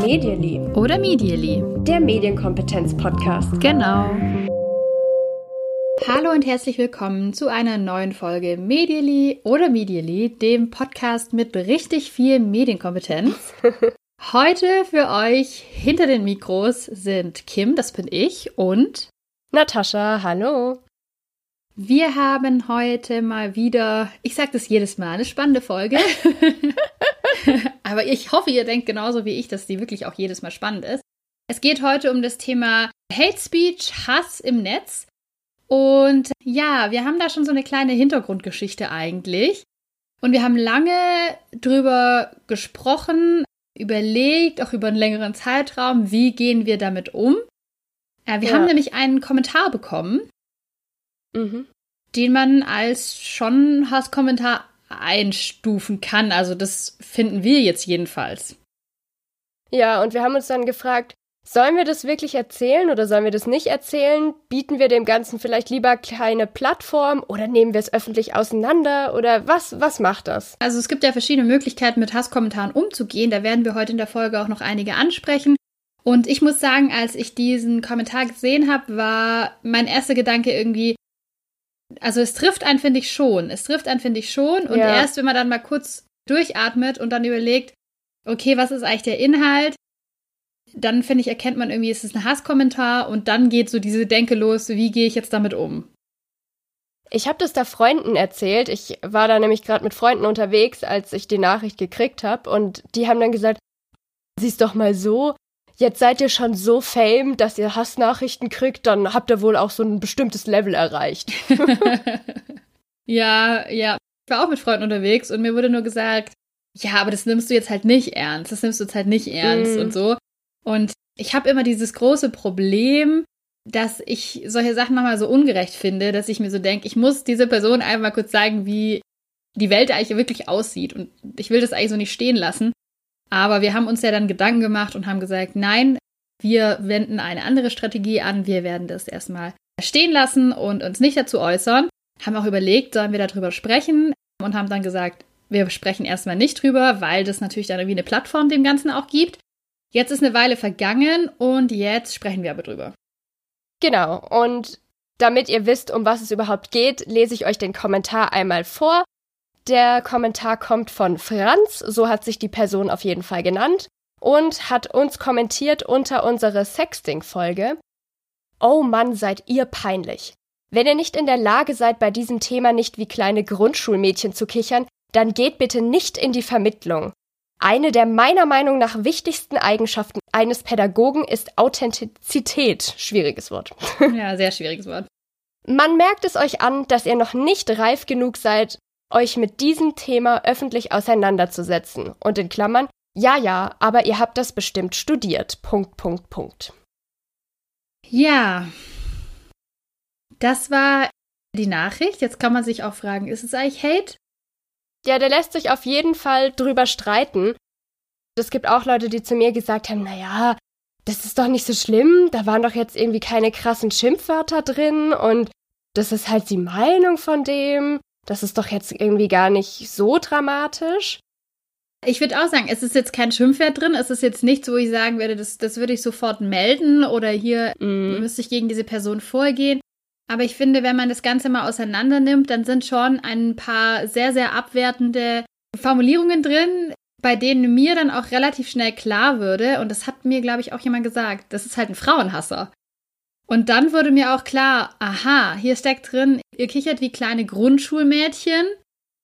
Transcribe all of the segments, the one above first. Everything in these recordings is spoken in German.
Medially. Oder Medially. Der Medienkompetenz-Podcast. Genau. Hallo und herzlich willkommen zu einer neuen Folge Medially oder Medially, dem Podcast mit richtig viel Medienkompetenz. Heute für euch hinter den Mikros sind Kim, das bin ich, und Natascha, hallo. Wir haben heute mal wieder, ich sage das jedes Mal, eine spannende Folge. Aber ich hoffe, ihr denkt genauso wie ich, dass die wirklich auch jedes Mal spannend ist. Es geht heute um das Thema Hate Speech, Hass im Netz. Und ja, wir haben da schon so eine kleine Hintergrundgeschichte eigentlich. Und wir haben lange drüber gesprochen, überlegt, auch über einen längeren Zeitraum, wie gehen wir damit um. Ja, wir ja. haben nämlich einen Kommentar bekommen mhm. den man als schon Hasskommentar einstufen kann. Also das finden wir jetzt jedenfalls. Ja, und wir haben uns dann gefragt, sollen wir das wirklich erzählen oder sollen wir das nicht erzählen? Bieten wir dem Ganzen vielleicht lieber keine Plattform oder nehmen wir es öffentlich auseinander oder was, was macht das? Also es gibt ja verschiedene Möglichkeiten, mit Hasskommentaren umzugehen. Da werden wir heute in der Folge auch noch einige ansprechen. Und ich muss sagen, als ich diesen Kommentar gesehen habe, war mein erster Gedanke irgendwie, also es trifft einen, finde ich schon. Es trifft einen, finde ich schon. Und ja. erst, wenn man dann mal kurz durchatmet und dann überlegt, okay, was ist eigentlich der Inhalt? Dann, finde ich, erkennt man irgendwie, es ist ein Hasskommentar und dann geht so diese Denke los, wie gehe ich jetzt damit um? Ich habe das da Freunden erzählt. Ich war da nämlich gerade mit Freunden unterwegs, als ich die Nachricht gekriegt habe. Und die haben dann gesagt, siehst doch mal so, jetzt seid ihr schon so fame, dass ihr Hassnachrichten kriegt, dann habt ihr wohl auch so ein bestimmtes Level erreicht. ja, ja. Ich war auch mit Freunden unterwegs und mir wurde nur gesagt, ja, aber das nimmst du jetzt halt nicht ernst. Das nimmst du jetzt halt nicht ernst mm. und so. Und ich habe immer dieses große Problem, dass ich solche Sachen nochmal so ungerecht finde, dass ich mir so denke, ich muss diese Person einmal kurz sagen, wie die Welt eigentlich wirklich aussieht. Und ich will das eigentlich so nicht stehen lassen. Aber wir haben uns ja dann Gedanken gemacht und haben gesagt, nein, wir wenden eine andere Strategie an. Wir werden das erstmal stehen lassen und uns nicht dazu äußern. Haben auch überlegt, sollen wir darüber sprechen und haben dann gesagt, wir sprechen erstmal nicht drüber, weil das natürlich dann irgendwie eine Plattform dem Ganzen auch gibt. Jetzt ist eine Weile vergangen und jetzt sprechen wir aber drüber. Genau. Und damit ihr wisst, um was es überhaupt geht, lese ich euch den Kommentar einmal vor. Der Kommentar kommt von Franz, so hat sich die Person auf jeden Fall genannt, und hat uns kommentiert unter unsere Sexting-Folge. Oh Mann, seid ihr peinlich. Wenn ihr nicht in der Lage seid, bei diesem Thema nicht wie kleine Grundschulmädchen zu kichern, dann geht bitte nicht in die Vermittlung. Eine der meiner Meinung nach wichtigsten Eigenschaften eines Pädagogen ist Authentizität. Schwieriges Wort. Ja, sehr schwieriges Wort. Man merkt es euch an, dass ihr noch nicht reif genug seid, euch mit diesem Thema öffentlich auseinanderzusetzen. Und in Klammern, ja, ja, aber ihr habt das bestimmt studiert. Punkt, Punkt, Punkt. Ja. Das war die Nachricht. Jetzt kann man sich auch fragen, ist es eigentlich Hate? Ja, der lässt sich auf jeden Fall drüber streiten. Es gibt auch Leute, die zu mir gesagt haben, naja, das ist doch nicht so schlimm, da waren doch jetzt irgendwie keine krassen Schimpfwörter drin und das ist halt die Meinung von dem. Das ist doch jetzt irgendwie gar nicht so dramatisch. Ich würde auch sagen, es ist jetzt kein Schimpfwert drin. Es ist jetzt nichts, wo ich sagen werde, das, das würde ich sofort melden oder hier mm. müsste ich gegen diese Person vorgehen. Aber ich finde, wenn man das Ganze mal auseinander nimmt, dann sind schon ein paar sehr, sehr abwertende Formulierungen drin, bei denen mir dann auch relativ schnell klar würde, und das hat mir, glaube ich, auch jemand gesagt, das ist halt ein Frauenhasser. Und dann wurde mir auch klar, aha, hier steckt drin, ihr kichert wie kleine Grundschulmädchen,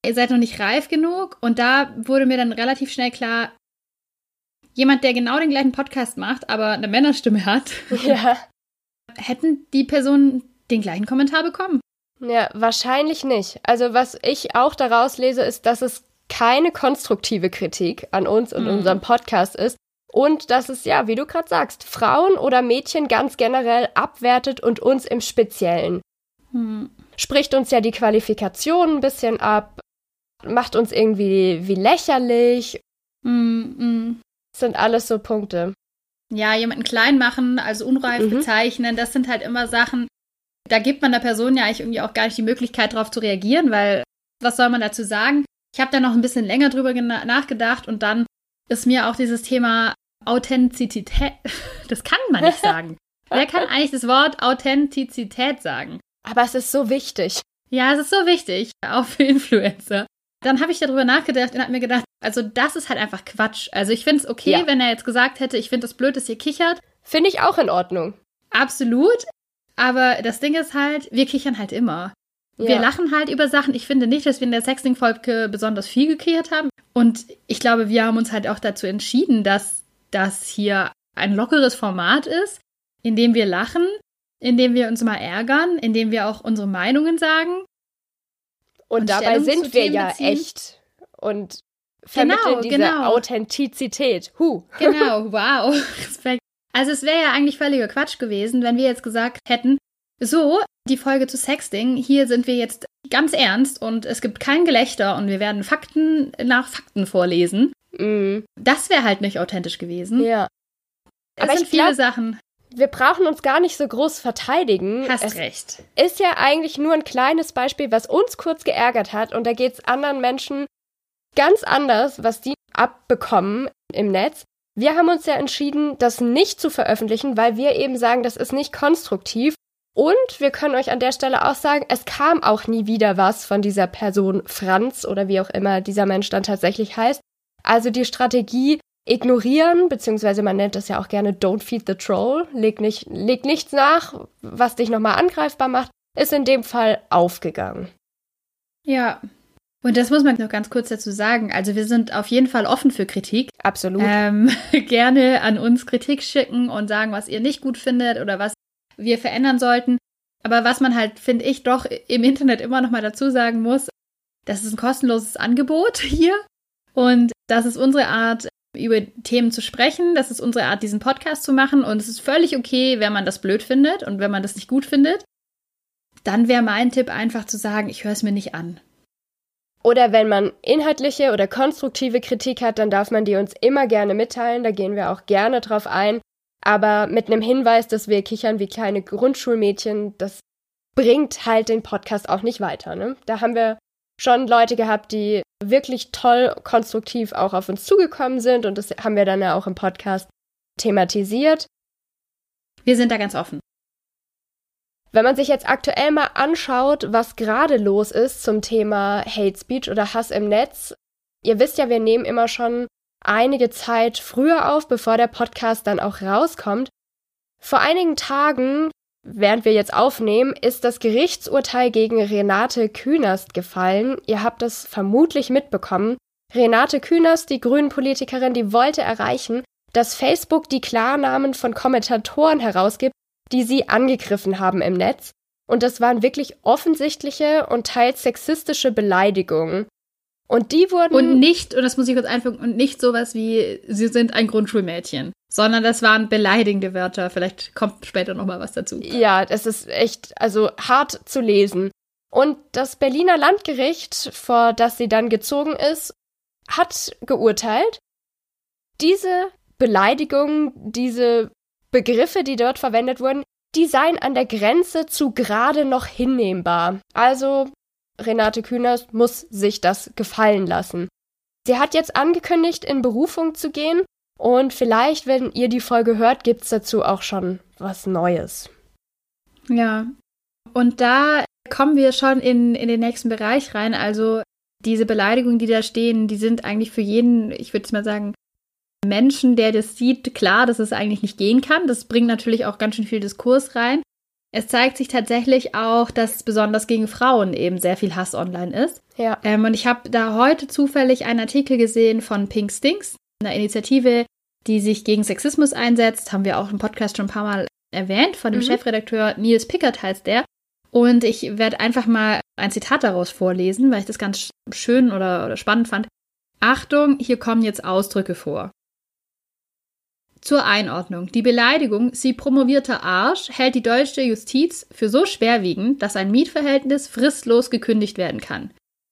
ihr seid noch nicht reif genug. Und da wurde mir dann relativ schnell klar, jemand, der genau den gleichen Podcast macht, aber eine Männerstimme hat, ja. hätten die Personen den gleichen Kommentar bekommen. Ja, wahrscheinlich nicht. Also was ich auch daraus lese, ist, dass es keine konstruktive Kritik an uns und mhm. unserem Podcast ist, und dass es ja, wie du gerade sagst, Frauen oder Mädchen ganz generell abwertet und uns im Speziellen. Hm. Spricht uns ja die Qualifikation ein bisschen ab, macht uns irgendwie wie lächerlich. Hm, hm. sind alles so Punkte. Ja, jemanden klein machen, also unreif mhm. bezeichnen, das sind halt immer Sachen, da gibt man der Person ja eigentlich irgendwie auch gar nicht die Möglichkeit darauf zu reagieren, weil was soll man dazu sagen? Ich habe da noch ein bisschen länger drüber nachgedacht und dann ist mir auch dieses Thema Authentizität, das kann man nicht sagen. Wer kann eigentlich das Wort Authentizität sagen? Aber es ist so wichtig. Ja, es ist so wichtig, auch für Influencer. Dann habe ich darüber nachgedacht und habe mir gedacht, also das ist halt einfach Quatsch. Also ich finde es okay, ja. wenn er jetzt gesagt hätte, ich finde es das blöd, dass ihr kichert. Finde ich auch in Ordnung. Absolut. Aber das Ding ist halt, wir kichern halt immer. Ja. Wir lachen halt über Sachen. Ich finde nicht, dass wir in der Sexting-Folge besonders viel gekichert haben. Und ich glaube, wir haben uns halt auch dazu entschieden, dass das hier ein lockeres Format ist, in dem wir lachen, in dem wir uns mal ärgern, in dem wir auch unsere Meinungen sagen. Und, und dabei sind wir ja beziehen. echt und vermitteln genau, diese genau. Authentizität. Huh. Genau, wow. Respekt. Also es wäre ja eigentlich völliger Quatsch gewesen, wenn wir jetzt gesagt hätten, so, die Folge zu Sexting, hier sind wir jetzt ganz ernst und es gibt kein Gelächter und wir werden Fakten nach Fakten vorlesen. Mm. Das wäre halt nicht authentisch gewesen. Ja. Es Aber sind viele glaub, Sachen. Wir brauchen uns gar nicht so groß verteidigen. Hast es recht. Ist ja eigentlich nur ein kleines Beispiel, was uns kurz geärgert hat und da geht es anderen Menschen ganz anders, was die abbekommen im Netz. Wir haben uns ja entschieden, das nicht zu veröffentlichen, weil wir eben sagen, das ist nicht konstruktiv. Und wir können euch an der Stelle auch sagen, es kam auch nie wieder was von dieser Person Franz oder wie auch immer dieser Mensch dann tatsächlich heißt. Also die Strategie ignorieren, beziehungsweise man nennt das ja auch gerne Don't feed the troll, leg, nicht, leg nichts nach, was dich nochmal angreifbar macht, ist in dem Fall aufgegangen. Ja. Und das muss man noch ganz kurz dazu sagen. Also wir sind auf jeden Fall offen für Kritik. Absolut. Ähm, gerne an uns Kritik schicken und sagen, was ihr nicht gut findet oder was wir verändern sollten. Aber was man halt, finde ich, doch im Internet immer noch mal dazu sagen muss, das ist ein kostenloses Angebot hier. Und das ist unsere Art, über Themen zu sprechen. Das ist unsere Art, diesen Podcast zu machen. Und es ist völlig okay, wenn man das blöd findet und wenn man das nicht gut findet. Dann wäre mein Tipp einfach zu sagen, ich höre es mir nicht an. Oder wenn man inhaltliche oder konstruktive Kritik hat, dann darf man die uns immer gerne mitteilen. Da gehen wir auch gerne drauf ein. Aber mit einem Hinweis, dass wir kichern wie kleine Grundschulmädchen, das bringt halt den Podcast auch nicht weiter. Ne? Da haben wir schon Leute gehabt, die wirklich toll konstruktiv auch auf uns zugekommen sind und das haben wir dann ja auch im Podcast thematisiert. Wir sind da ganz offen. Wenn man sich jetzt aktuell mal anschaut, was gerade los ist zum Thema Hate Speech oder Hass im Netz, ihr wisst ja, wir nehmen immer schon einige Zeit früher auf, bevor der Podcast dann auch rauskommt. Vor einigen Tagen während wir jetzt aufnehmen, ist das Gerichtsurteil gegen Renate Künast gefallen. Ihr habt das vermutlich mitbekommen. Renate Künast, die Grünen-Politikerin, die wollte erreichen, dass Facebook die Klarnamen von Kommentatoren herausgibt, die sie angegriffen haben im Netz. Und das waren wirklich offensichtliche und teils sexistische Beleidigungen. Und die wurden. Und nicht, und das muss ich kurz einfügen, und nicht sowas wie, sie sind ein Grundschulmädchen sondern das waren beleidigende Wörter. Vielleicht kommt später noch mal was dazu. Ja, das ist echt also hart zu lesen. Und das Berliner Landgericht, vor das sie dann gezogen ist, hat geurteilt, diese Beleidigungen, diese Begriffe, die dort verwendet wurden, die seien an der Grenze zu gerade noch hinnehmbar. Also Renate Künast muss sich das gefallen lassen. Sie hat jetzt angekündigt, in Berufung zu gehen und vielleicht, wenn ihr die Folge hört, gibt es dazu auch schon was Neues. Ja. Und da kommen wir schon in, in den nächsten Bereich rein. Also diese Beleidigungen, die da stehen, die sind eigentlich für jeden, ich würde mal sagen, Menschen, der das sieht, klar, dass es eigentlich nicht gehen kann. Das bringt natürlich auch ganz schön viel Diskurs rein. Es zeigt sich tatsächlich auch, dass besonders gegen Frauen eben sehr viel Hass online ist. Ja. Ähm, und ich habe da heute zufällig einen Artikel gesehen von Pink Stinks einer Initiative, die sich gegen Sexismus einsetzt. Haben wir auch im Podcast schon ein paar Mal erwähnt. Von dem mhm. Chefredakteur Nils Pickert heißt der. Und ich werde einfach mal ein Zitat daraus vorlesen, weil ich das ganz schön oder, oder spannend fand. Achtung, hier kommen jetzt Ausdrücke vor. Zur Einordnung. Die Beleidigung, sie promovierter Arsch, hält die deutsche Justiz für so schwerwiegend, dass ein Mietverhältnis fristlos gekündigt werden kann.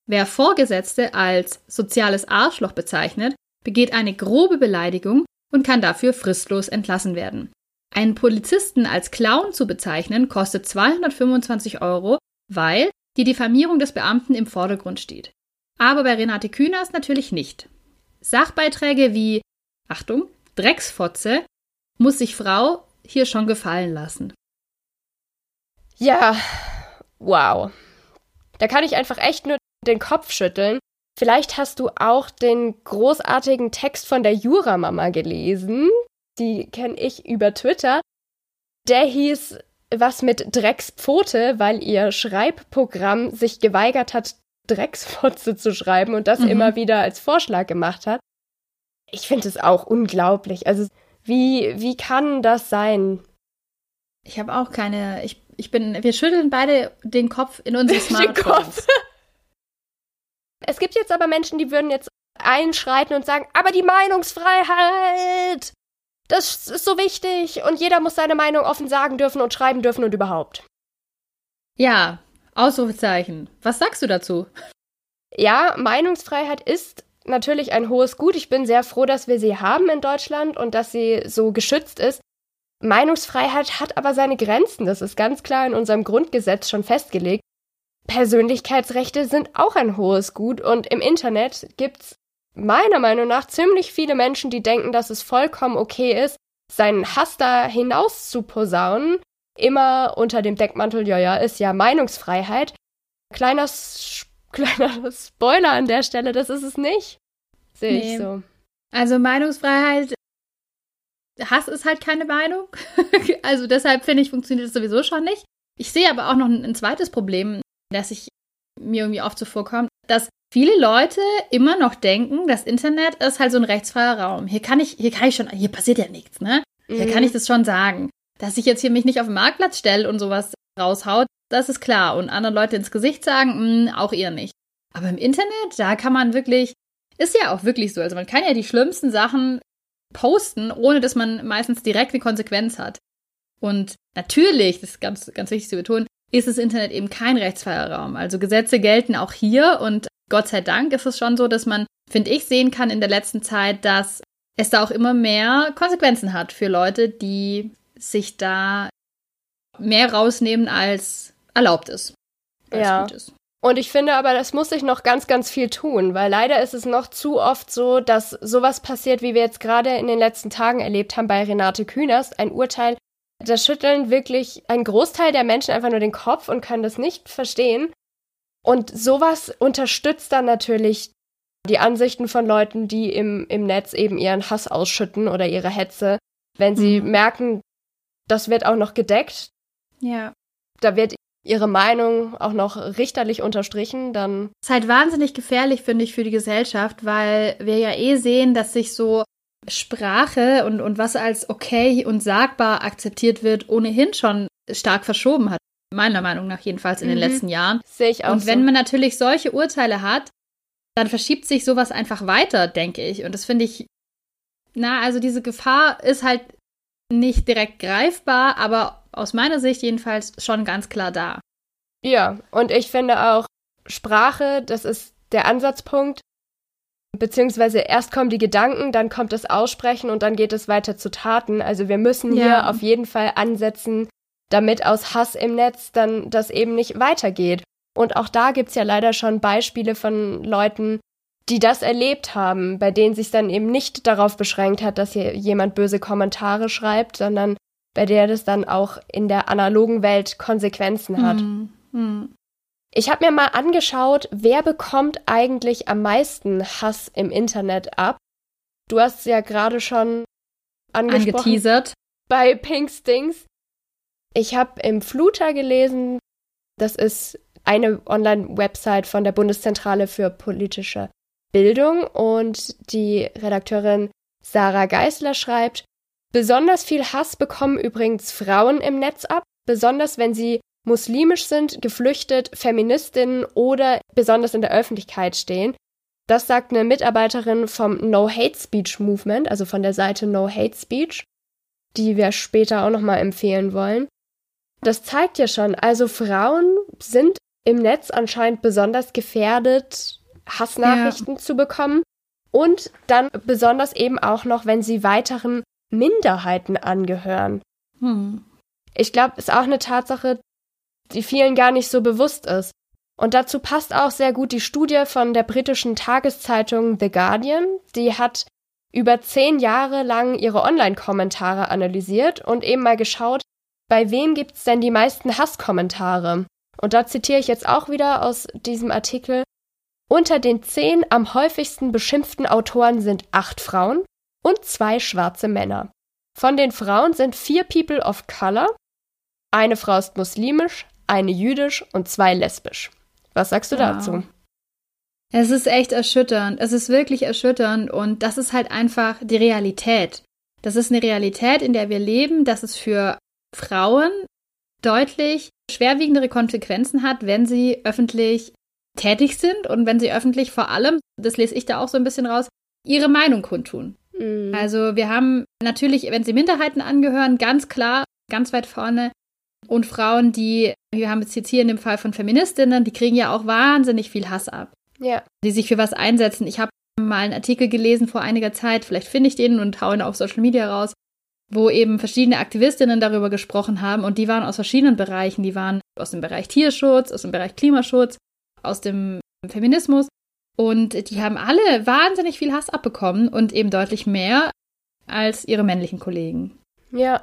Wer Vorgesetzte als soziales Arschloch bezeichnet, begeht eine grobe Beleidigung und kann dafür fristlos entlassen werden. Einen Polizisten als Clown zu bezeichnen, kostet 225 Euro, weil die Diffamierung des Beamten im Vordergrund steht. aber bei Renate Künast natürlich nicht. Sachbeiträge wie, Achtung, Drecksfotze muss sich Frau hier schon gefallen lassen. Ja, wow. Da kann ich einfach echt nur den Kopf schütteln. Vielleicht hast du auch den großartigen Text von der Juramama gelesen. Die kenne ich über Twitter. Der hieß was mit Dreckspfote, weil ihr Schreibprogramm sich geweigert hat, Drecksfotze zu schreiben und das mhm. immer wieder als Vorschlag gemacht hat. Ich finde es auch unglaublich. Also, wie, wie kann das sein? Ich habe auch keine. Ich, ich bin. Wir schütteln beide den Kopf in unsere Smartphones. es gibt jetzt aber Menschen, die würden jetzt einschreiten und sagen, aber die Meinungsfreiheit! Das ist so wichtig und jeder muss seine Meinung offen sagen dürfen und schreiben dürfen und überhaupt. Ja, Ausrufezeichen. Was sagst du dazu? Ja, Meinungsfreiheit ist natürlich ein hohes Gut. Ich bin sehr froh, dass wir sie haben in Deutschland und dass sie so geschützt ist. Meinungsfreiheit hat aber seine Grenzen. Das ist ganz klar in unserem Grundgesetz schon festgelegt. Persönlichkeitsrechte sind auch ein hohes Gut und im Internet gibt's meiner Meinung nach ziemlich viele Menschen, die denken, dass es vollkommen okay ist, seinen Hass da hinaus zu posaunen, immer unter dem Deckmantel, ja, ja, ist ja Meinungsfreiheit. Kleiner, kleiner Spoiler an der Stelle, das ist es nicht. Sehe nee. ich so. Also Meinungsfreiheit, Hass ist halt keine Meinung. also deshalb finde ich, funktioniert es sowieso schon nicht. Ich sehe aber auch noch ein, ein zweites Problem, das ich mir irgendwie oft so vorkommt, dass viele Leute immer noch denken, das Internet ist halt so ein rechtsfreier Raum. Hier kann ich, hier kann ich schon, hier passiert ja nichts, ne? Hier mhm. kann ich das schon sagen. Dass ich jetzt hier mich nicht auf den Marktplatz stelle und sowas raushaut, das ist klar. Und anderen Leute ins Gesicht sagen, mh, auch ihr nicht. Aber im Internet, da kann man wirklich, ist ja auch wirklich so. Also man kann ja die schlimmsten Sachen posten, ohne dass man meistens direkt eine Konsequenz hat. Und natürlich, das ist ganz, ganz wichtig zu betonen, ist das Internet eben kein rechtsfreier Raum. Also Gesetze gelten auch hier und Gott sei Dank ist es schon so, dass man, finde ich, sehen kann in der letzten Zeit, dass es da auch immer mehr Konsequenzen hat für Leute, die sich da mehr rausnehmen, als erlaubt ist. Ja. Ist. Und ich finde aber, das muss sich noch ganz, ganz viel tun, weil leider ist es noch zu oft so, dass sowas passiert, wie wir jetzt gerade in den letzten Tagen erlebt haben bei Renate Künast, ein Urteil, da schütteln wirklich ein Großteil der Menschen einfach nur den Kopf und können das nicht verstehen. Und sowas unterstützt dann natürlich die Ansichten von Leuten, die im, im Netz eben ihren Hass ausschütten oder ihre Hetze, wenn sie mhm. merken, das wird auch noch gedeckt. Ja. Da wird ihre Meinung auch noch richterlich unterstrichen, dann. Das ist halt wahnsinnig gefährlich, finde ich, für die Gesellschaft, weil wir ja eh sehen, dass sich so Sprache und, und was als okay und sagbar akzeptiert wird, ohnehin schon stark verschoben hat meiner Meinung nach jedenfalls in mhm. den letzten Jahren. Sehe ich auch. Und wenn so. man natürlich solche Urteile hat, dann verschiebt sich sowas einfach weiter, denke ich. Und das finde ich, na, also diese Gefahr ist halt nicht direkt greifbar, aber aus meiner Sicht jedenfalls schon ganz klar da. Ja, und ich finde auch Sprache, das ist der Ansatzpunkt. Beziehungsweise erst kommen die Gedanken, dann kommt das Aussprechen und dann geht es weiter zu Taten. Also wir müssen ja. hier auf jeden Fall ansetzen, damit aus Hass im Netz dann das eben nicht weitergeht. Und auch da gibt's ja leider schon Beispiele von Leuten, die das erlebt haben, bei denen sich dann eben nicht darauf beschränkt hat, dass hier jemand böse Kommentare schreibt, sondern bei der das dann auch in der analogen Welt Konsequenzen hat. Mhm. Mhm. Ich habe mir mal angeschaut, wer bekommt eigentlich am meisten Hass im Internet ab. Du hast ja gerade schon angesprochen. Angeteasert. Bei Pink Stings. Ich habe im Fluter gelesen, das ist eine Online-Website von der Bundeszentrale für politische Bildung und die Redakteurin Sarah Geisler schreibt, besonders viel Hass bekommen übrigens Frauen im Netz ab, besonders wenn sie muslimisch sind, geflüchtet, Feministinnen oder besonders in der Öffentlichkeit stehen. Das sagt eine Mitarbeiterin vom No Hate Speech Movement, also von der Seite No Hate Speech, die wir später auch nochmal empfehlen wollen. Das zeigt ja schon, also Frauen sind im Netz anscheinend besonders gefährdet, Hassnachrichten ja. zu bekommen. Und dann besonders eben auch noch, wenn sie weiteren Minderheiten angehören. Hm. Ich glaube, ist auch eine Tatsache, die vielen gar nicht so bewusst ist. Und dazu passt auch sehr gut die Studie von der britischen Tageszeitung The Guardian. Die hat über zehn Jahre lang ihre Online-Kommentare analysiert und eben mal geschaut, bei wem gibt's denn die meisten Hasskommentare? Und da zitiere ich jetzt auch wieder aus diesem Artikel. Unter den zehn am häufigsten beschimpften Autoren sind acht Frauen und zwei schwarze Männer. Von den Frauen sind vier People of Color, eine Frau ist muslimisch, eine jüdisch und zwei lesbisch. Was sagst du wow. dazu? Es ist echt erschütternd. Es ist wirklich erschütternd und das ist halt einfach die Realität. Das ist eine Realität, in der wir leben, dass es für Frauen deutlich schwerwiegendere Konsequenzen hat, wenn sie öffentlich tätig sind und wenn sie öffentlich vor allem, das lese ich da auch so ein bisschen raus, ihre Meinung kundtun. Mhm. Also wir haben natürlich, wenn sie Minderheiten angehören, ganz klar, ganz weit vorne und Frauen, die, wir haben es jetzt hier in dem Fall von Feministinnen, die kriegen ja auch wahnsinnig viel Hass ab. Ja. Die sich für was einsetzen. Ich habe mal einen Artikel gelesen vor einiger Zeit, vielleicht finde ich den und haue ihn auf Social Media raus, wo eben verschiedene Aktivistinnen darüber gesprochen haben und die waren aus verschiedenen Bereichen. Die waren aus dem Bereich Tierschutz, aus dem Bereich Klimaschutz, aus dem Feminismus und die haben alle wahnsinnig viel Hass abbekommen und eben deutlich mehr als ihre männlichen Kollegen. Ja.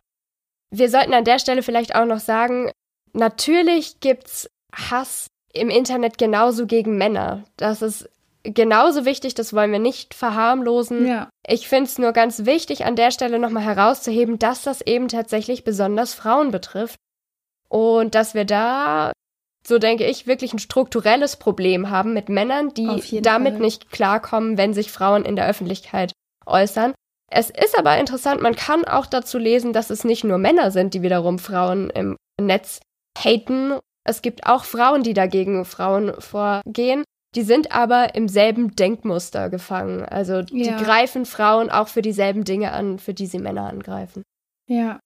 Wir sollten an der Stelle vielleicht auch noch sagen, natürlich gibt's Hass im Internet genauso gegen Männer. Das ist genauso wichtig, das wollen wir nicht verharmlosen. Ja. Ich finde es nur ganz wichtig, an der Stelle nochmal herauszuheben, dass das eben tatsächlich besonders Frauen betrifft. Und dass wir da, so denke ich, wirklich ein strukturelles Problem haben mit Männern, die damit Fall. nicht klarkommen, wenn sich Frauen in der Öffentlichkeit äußern. Es ist aber interessant, man kann auch dazu lesen, dass es nicht nur Männer sind, die wiederum Frauen im Netz haten es gibt auch Frauen, die dagegen Frauen vorgehen. Die sind aber im selben Denkmuster gefangen. Also die ja. greifen Frauen auch für dieselben Dinge an, für die sie Männer angreifen. Ja.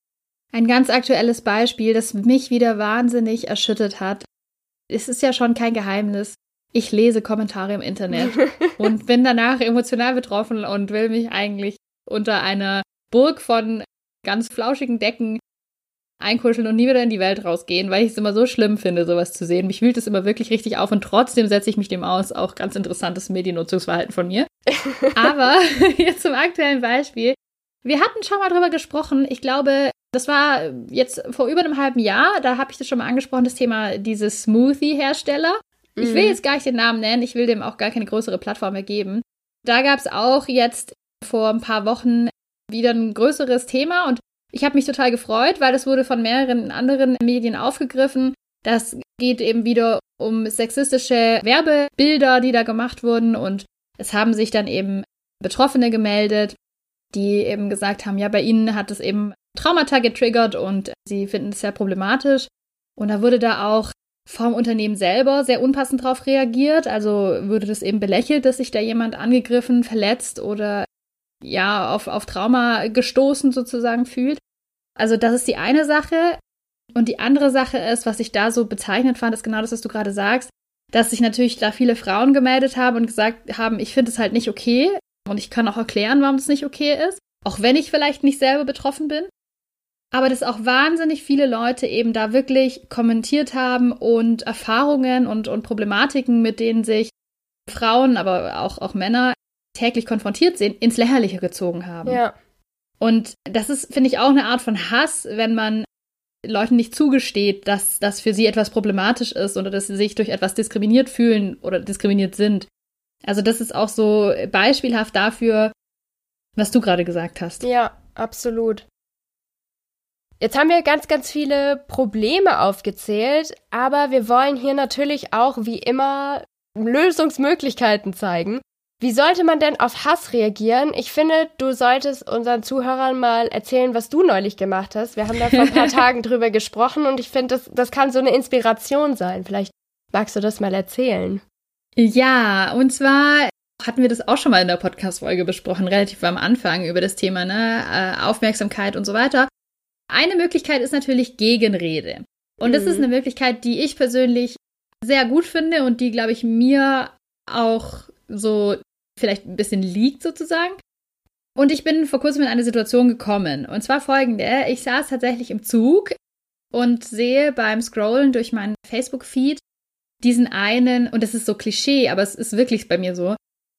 Ein ganz aktuelles Beispiel, das mich wieder wahnsinnig erschüttert hat. Es ist ja schon kein Geheimnis. Ich lese Kommentare im Internet und bin danach emotional betroffen und will mich eigentlich unter einer Burg von ganz flauschigen Decken einkuscheln und nie wieder in die Welt rausgehen, weil ich es immer so schlimm finde, sowas zu sehen. Mich wühlt es immer wirklich richtig auf und trotzdem setze ich mich dem aus. Auch ganz interessantes Mediennutzungsverhalten von mir. Aber jetzt zum aktuellen Beispiel. Wir hatten schon mal drüber gesprochen. Ich glaube, das war jetzt vor über einem halben Jahr. Da habe ich das schon mal angesprochen, das Thema dieses Smoothie-Hersteller. Mhm. Ich will mhm. jetzt gar nicht den Namen nennen. Ich will dem auch gar keine größere Plattform mehr geben. Da gab es auch jetzt vor ein paar Wochen wieder ein größeres Thema und ich habe mich total gefreut, weil das wurde von mehreren anderen Medien aufgegriffen. Das geht eben wieder um sexistische Werbebilder, die da gemacht wurden und es haben sich dann eben Betroffene gemeldet, die eben gesagt haben, ja, bei ihnen hat es eben Traumata getriggert und sie finden es sehr problematisch. Und da wurde da auch vom Unternehmen selber sehr unpassend drauf reagiert. Also wurde das eben belächelt, dass sich da jemand angegriffen, verletzt oder ja, auf, auf Trauma gestoßen sozusagen fühlt. Also das ist die eine Sache. Und die andere Sache ist, was ich da so bezeichnend fand, ist genau das, was du gerade sagst, dass sich natürlich da viele Frauen gemeldet haben und gesagt haben, ich finde es halt nicht okay. Und ich kann auch erklären, warum es nicht okay ist. Auch wenn ich vielleicht nicht selber betroffen bin. Aber dass auch wahnsinnig viele Leute eben da wirklich kommentiert haben und Erfahrungen und, und Problematiken, mit denen sich Frauen, aber auch, auch Männer täglich konfrontiert sehen, ins Lächerliche gezogen haben. Ja. Und das ist, finde ich, auch eine Art von Hass, wenn man Leuten nicht zugesteht, dass das für sie etwas problematisch ist oder dass sie sich durch etwas diskriminiert fühlen oder diskriminiert sind. Also das ist auch so beispielhaft dafür, was du gerade gesagt hast. Ja, absolut. Jetzt haben wir ganz, ganz viele Probleme aufgezählt, aber wir wollen hier natürlich auch wie immer Lösungsmöglichkeiten zeigen. Wie sollte man denn auf Hass reagieren? Ich finde, du solltest unseren Zuhörern mal erzählen, was du neulich gemacht hast. Wir haben da vor ein paar Tagen drüber gesprochen und ich finde, das, das kann so eine Inspiration sein. Vielleicht magst du das mal erzählen. Ja, und zwar hatten wir das auch schon mal in der Podcast-Folge besprochen, relativ am Anfang über das Thema ne, äh, Aufmerksamkeit und so weiter. Eine Möglichkeit ist natürlich Gegenrede. Und mhm. das ist eine Möglichkeit, die ich persönlich sehr gut finde und die, glaube ich, mir auch so vielleicht ein bisschen liegt sozusagen. Und ich bin vor kurzem in eine Situation gekommen. Und zwar folgende. Ich saß tatsächlich im Zug und sehe beim Scrollen durch meinen Facebook-Feed diesen einen, und das ist so Klischee, aber es ist wirklich bei mir so,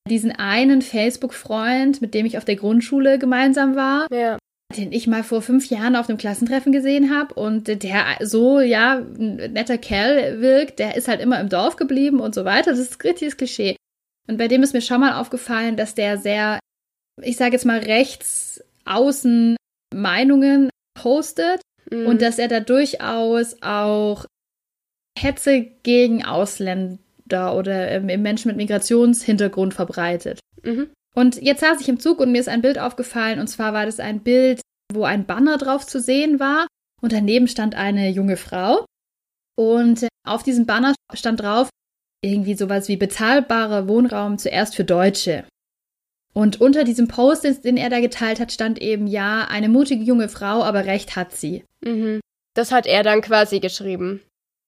diesen einen Facebook-Freund, mit dem ich auf der Grundschule gemeinsam war, ja. Den ich mal vor fünf Jahren auf einem Klassentreffen gesehen habe und der so, ja, ein netter Kerl wirkt, der ist halt immer im Dorf geblieben und so weiter. Das ist richtiges Klischee. Und bei dem ist mir schon mal aufgefallen, dass der sehr, ich sage jetzt mal, rechts außen Meinungen postet mhm. und dass er da durchaus auch Hetze gegen Ausländer oder ähm, Menschen mit Migrationshintergrund verbreitet. Mhm. Und jetzt saß ich im Zug und mir ist ein Bild aufgefallen, und zwar war das ein Bild, wo ein Banner drauf zu sehen war und daneben stand eine junge Frau. Und auf diesem Banner stand drauf irgendwie sowas wie bezahlbarer Wohnraum zuerst für Deutsche. Und unter diesem Post, den er da geteilt hat, stand eben ja, eine mutige junge Frau, aber recht hat sie. Mhm. Das hat er dann quasi geschrieben.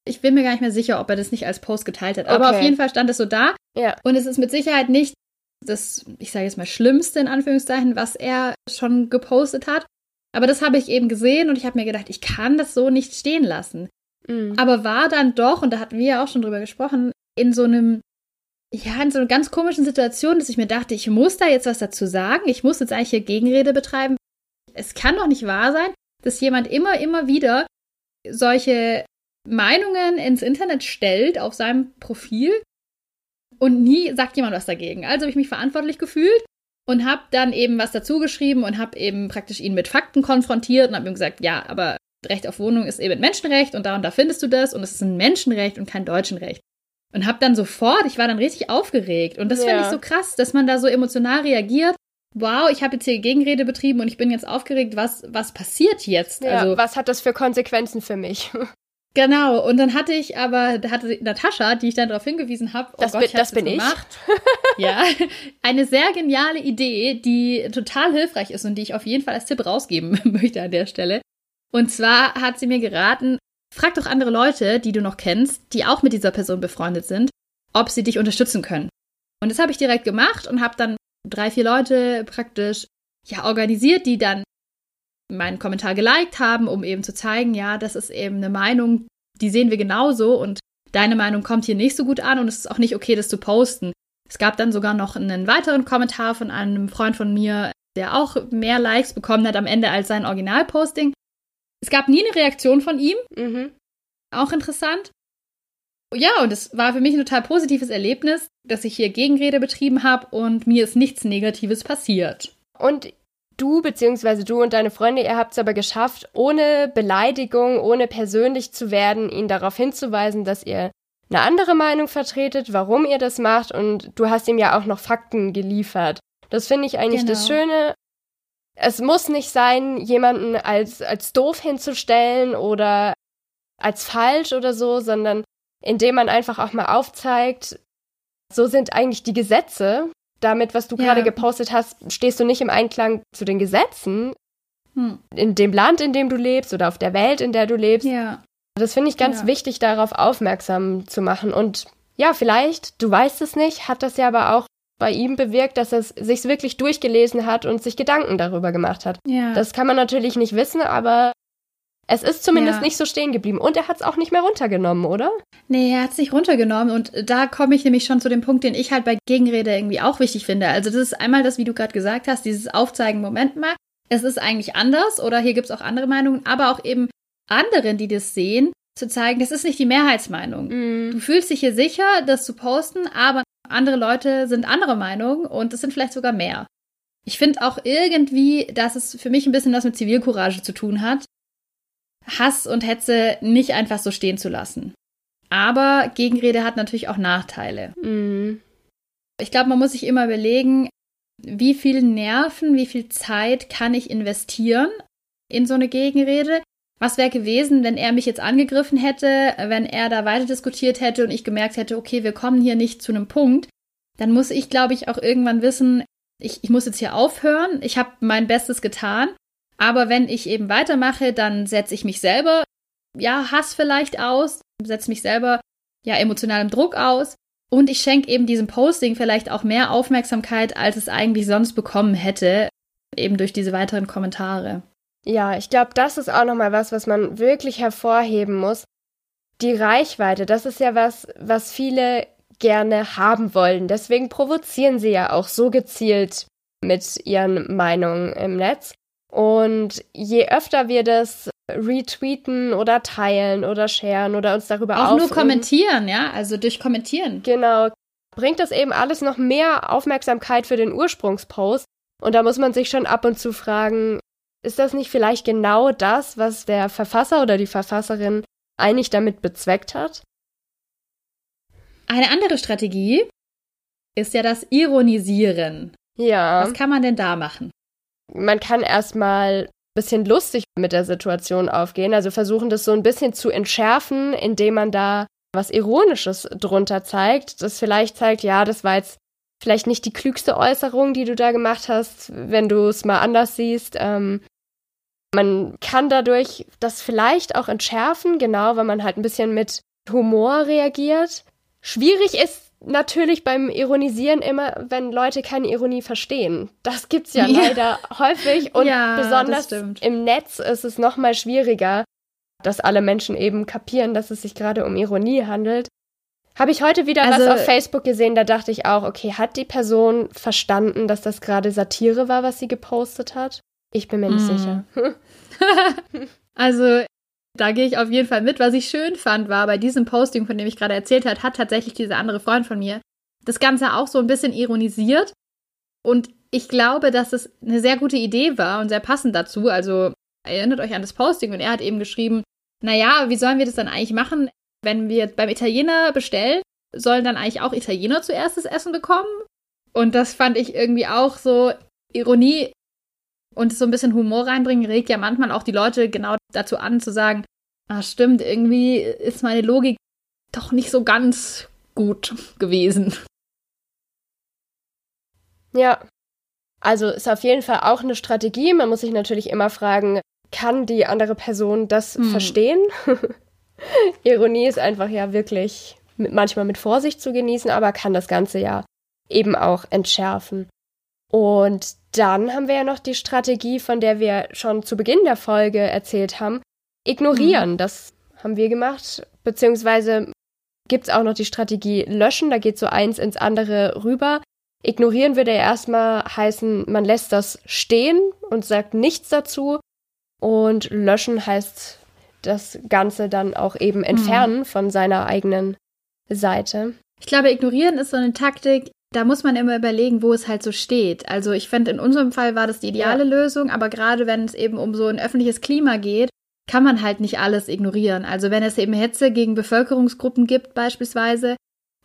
Ich bin mir gar nicht mehr sicher, ob er das nicht als Post geteilt hat. Aber okay. auf jeden Fall stand es so da. Ja. Und es ist mit Sicherheit nicht das, ich sage jetzt mal, Schlimmste in Anführungszeichen, was er schon gepostet hat. Aber das habe ich eben gesehen und ich habe mir gedacht, ich kann das so nicht stehen lassen. Mhm. Aber war dann doch, und da hatten wir ja auch schon drüber gesprochen, in so einem, ja, in so einer ganz komischen Situation, dass ich mir dachte, ich muss da jetzt was dazu sagen. Ich muss jetzt eigentlich hier Gegenrede betreiben. Es kann doch nicht wahr sein, dass jemand immer, immer wieder solche Meinungen ins Internet stellt auf seinem Profil und nie sagt jemand was dagegen. Also habe ich mich verantwortlich gefühlt und habe dann eben was dazu geschrieben und habe eben praktisch ihn mit Fakten konfrontiert und habe ihm gesagt, ja, aber Recht auf Wohnung ist eben ein Menschenrecht und da und da findest du das und es ist ein Menschenrecht und kein Deutschenrecht. Und habe dann sofort, ich war dann richtig aufgeregt und das ja. finde ich so krass, dass man da so emotional reagiert. Wow, ich habe jetzt hier Gegenrede betrieben und ich bin jetzt aufgeregt. Was was passiert jetzt? Ja, also was hat das für Konsequenzen für mich? Genau, und dann hatte ich aber, da hatte Natascha, die ich dann darauf hingewiesen habe, oh das, Gott, bin, das bin ich. ja, eine sehr geniale Idee, die total hilfreich ist und die ich auf jeden Fall als Tipp rausgeben möchte an der Stelle. Und zwar hat sie mir geraten, frag doch andere Leute, die du noch kennst, die auch mit dieser Person befreundet sind, ob sie dich unterstützen können. Und das habe ich direkt gemacht und habe dann drei, vier Leute praktisch ja organisiert, die dann meinen Kommentar geliked haben, um eben zu zeigen, ja, das ist eben eine Meinung, die sehen wir genauso und deine Meinung kommt hier nicht so gut an und es ist auch nicht okay, das zu posten. Es gab dann sogar noch einen weiteren Kommentar von einem Freund von mir, der auch mehr Likes bekommen hat am Ende als sein Originalposting. Es gab nie eine Reaktion von ihm. Mhm. Auch interessant. Ja, und es war für mich ein total positives Erlebnis, dass ich hier Gegenrede betrieben habe und mir ist nichts Negatives passiert. Und du bzw. du und deine Freunde, ihr habt es aber geschafft, ohne Beleidigung, ohne persönlich zu werden, ihn darauf hinzuweisen, dass ihr eine andere Meinung vertretet, warum ihr das macht und du hast ihm ja auch noch Fakten geliefert. Das finde ich eigentlich genau. das Schöne. Es muss nicht sein, jemanden als, als doof hinzustellen oder als falsch oder so, sondern indem man einfach auch mal aufzeigt, so sind eigentlich die Gesetze damit, was du ja. gerade gepostet hast, stehst du nicht im Einklang zu den Gesetzen hm. in dem Land, in dem du lebst oder auf der Welt, in der du lebst. Ja. Das finde ich ganz ja. wichtig, darauf aufmerksam zu machen. Und ja, vielleicht, du weißt es nicht, hat das ja aber auch bei ihm bewirkt, dass er sich wirklich durchgelesen hat und sich Gedanken darüber gemacht hat. Ja. Das kann man natürlich nicht wissen, aber es ist zumindest ja. nicht so stehen geblieben. Und er hat es auch nicht mehr runtergenommen, oder? Nee, er hat es nicht runtergenommen. Und da komme ich nämlich schon zu dem Punkt, den ich halt bei Gegenrede irgendwie auch wichtig finde. Also das ist einmal das, wie du gerade gesagt hast, dieses Aufzeigen, Moment mal, es ist eigentlich anders oder hier gibt es auch andere Meinungen, aber auch eben anderen, die das sehen, zu zeigen, das ist nicht die Mehrheitsmeinung. Mm. Du fühlst dich hier sicher, das zu posten, aber andere Leute sind andere Meinung und es sind vielleicht sogar mehr. Ich finde auch irgendwie, dass es für mich ein bisschen was mit Zivilcourage zu tun hat, Hass und Hetze nicht einfach so stehen zu lassen. Aber Gegenrede hat natürlich auch Nachteile. Mhm. Ich glaube, man muss sich immer überlegen, wie viel Nerven, wie viel Zeit kann ich investieren in so eine Gegenrede? Was wäre gewesen, wenn er mich jetzt angegriffen hätte, wenn er da weiter diskutiert hätte und ich gemerkt hätte, okay, wir kommen hier nicht zu einem Punkt? Dann muss ich, glaube ich, auch irgendwann wissen, ich, ich muss jetzt hier aufhören. Ich habe mein Bestes getan. Aber wenn ich eben weitermache, dann setze ich mich selber, ja, Hass vielleicht aus, setze mich selber, ja, emotionalem Druck aus. Und ich schenke eben diesem Posting vielleicht auch mehr Aufmerksamkeit, als es eigentlich sonst bekommen hätte, eben durch diese weiteren Kommentare. Ja, ich glaube, das ist auch nochmal was, was man wirklich hervorheben muss. die Reichweite, das ist ja was, was viele gerne haben wollen. Deswegen provozieren sie ja auch so gezielt mit ihren Meinungen im Netz. Und je öfter wir das retweeten oder teilen oder sharen oder uns darüber auch nur kommentieren, ja, also durch kommentieren. Genau, bringt das eben alles noch mehr Aufmerksamkeit für den Ursprungspost. Und da muss man sich schon ab und zu fragen, ist das nicht vielleicht genau das, was der Verfasser oder die Verfasserin eigentlich damit bezweckt hat? Eine andere Strategie ist ja das Ironisieren. Ja. Was kann man denn da machen? Man kann erstmal ein bisschen lustig mit der Situation aufgehen, also versuchen, das so ein bisschen zu entschärfen, indem man da was Ironisches drunter zeigt, das vielleicht zeigt, ja, das war jetzt vielleicht nicht die klügste Äußerung, die du da gemacht hast, wenn du es mal anders siehst. Ähm, man kann dadurch das vielleicht auch entschärfen, genau, weil man halt ein bisschen mit Humor reagiert. Schwierig ist natürlich beim Ironisieren immer, wenn Leute keine Ironie verstehen. Das gibt's ja, ja. leider häufig und ja, besonders im Netz ist es noch mal schwieriger, dass alle Menschen eben kapieren, dass es sich gerade um Ironie handelt. Habe ich heute wieder also, was auf Facebook gesehen, da dachte ich auch, okay, hat die Person verstanden, dass das gerade Satire war, was sie gepostet hat? Ich bin mir nicht mm. sicher. also, da gehe ich auf jeden Fall mit. Was ich schön fand, war bei diesem Posting, von dem ich gerade erzählt habe, hat tatsächlich dieser andere Freund von mir das Ganze auch so ein bisschen ironisiert. Und ich glaube, dass es eine sehr gute Idee war und sehr passend dazu. Also erinnert euch an das Posting und er hat eben geschrieben, naja, wie sollen wir das dann eigentlich machen, wenn wir beim Italiener bestellen? Sollen dann eigentlich auch Italiener zuerst das Essen bekommen? Und das fand ich irgendwie auch so Ironie und so ein bisschen Humor reinbringen, regt ja manchmal auch die Leute genau dazu an, zu sagen, ah, stimmt, irgendwie ist meine Logik doch nicht so ganz gut gewesen. Ja. Also ist auf jeden Fall auch eine Strategie. Man muss sich natürlich immer fragen, kann die andere Person das hm. verstehen? Ironie ist einfach ja wirklich mit, manchmal mit Vorsicht zu genießen, aber kann das Ganze ja eben auch entschärfen. Und dann haben wir ja noch die Strategie, von der wir schon zu Beginn der Folge erzählt haben. Ignorieren, mhm. das haben wir gemacht. Beziehungsweise gibt es auch noch die Strategie löschen, da geht so eins ins andere rüber. Ignorieren würde ja erstmal heißen, man lässt das stehen und sagt nichts dazu. Und löschen heißt das Ganze dann auch eben entfernen mhm. von seiner eigenen Seite. Ich glaube, ignorieren ist so eine Taktik, da muss man immer überlegen, wo es halt so steht. Also ich finde, in unserem Fall war das die ideale ja. Lösung, aber gerade wenn es eben um so ein öffentliches Klima geht, kann man halt nicht alles ignorieren. Also wenn es eben Hetze gegen Bevölkerungsgruppen gibt beispielsweise,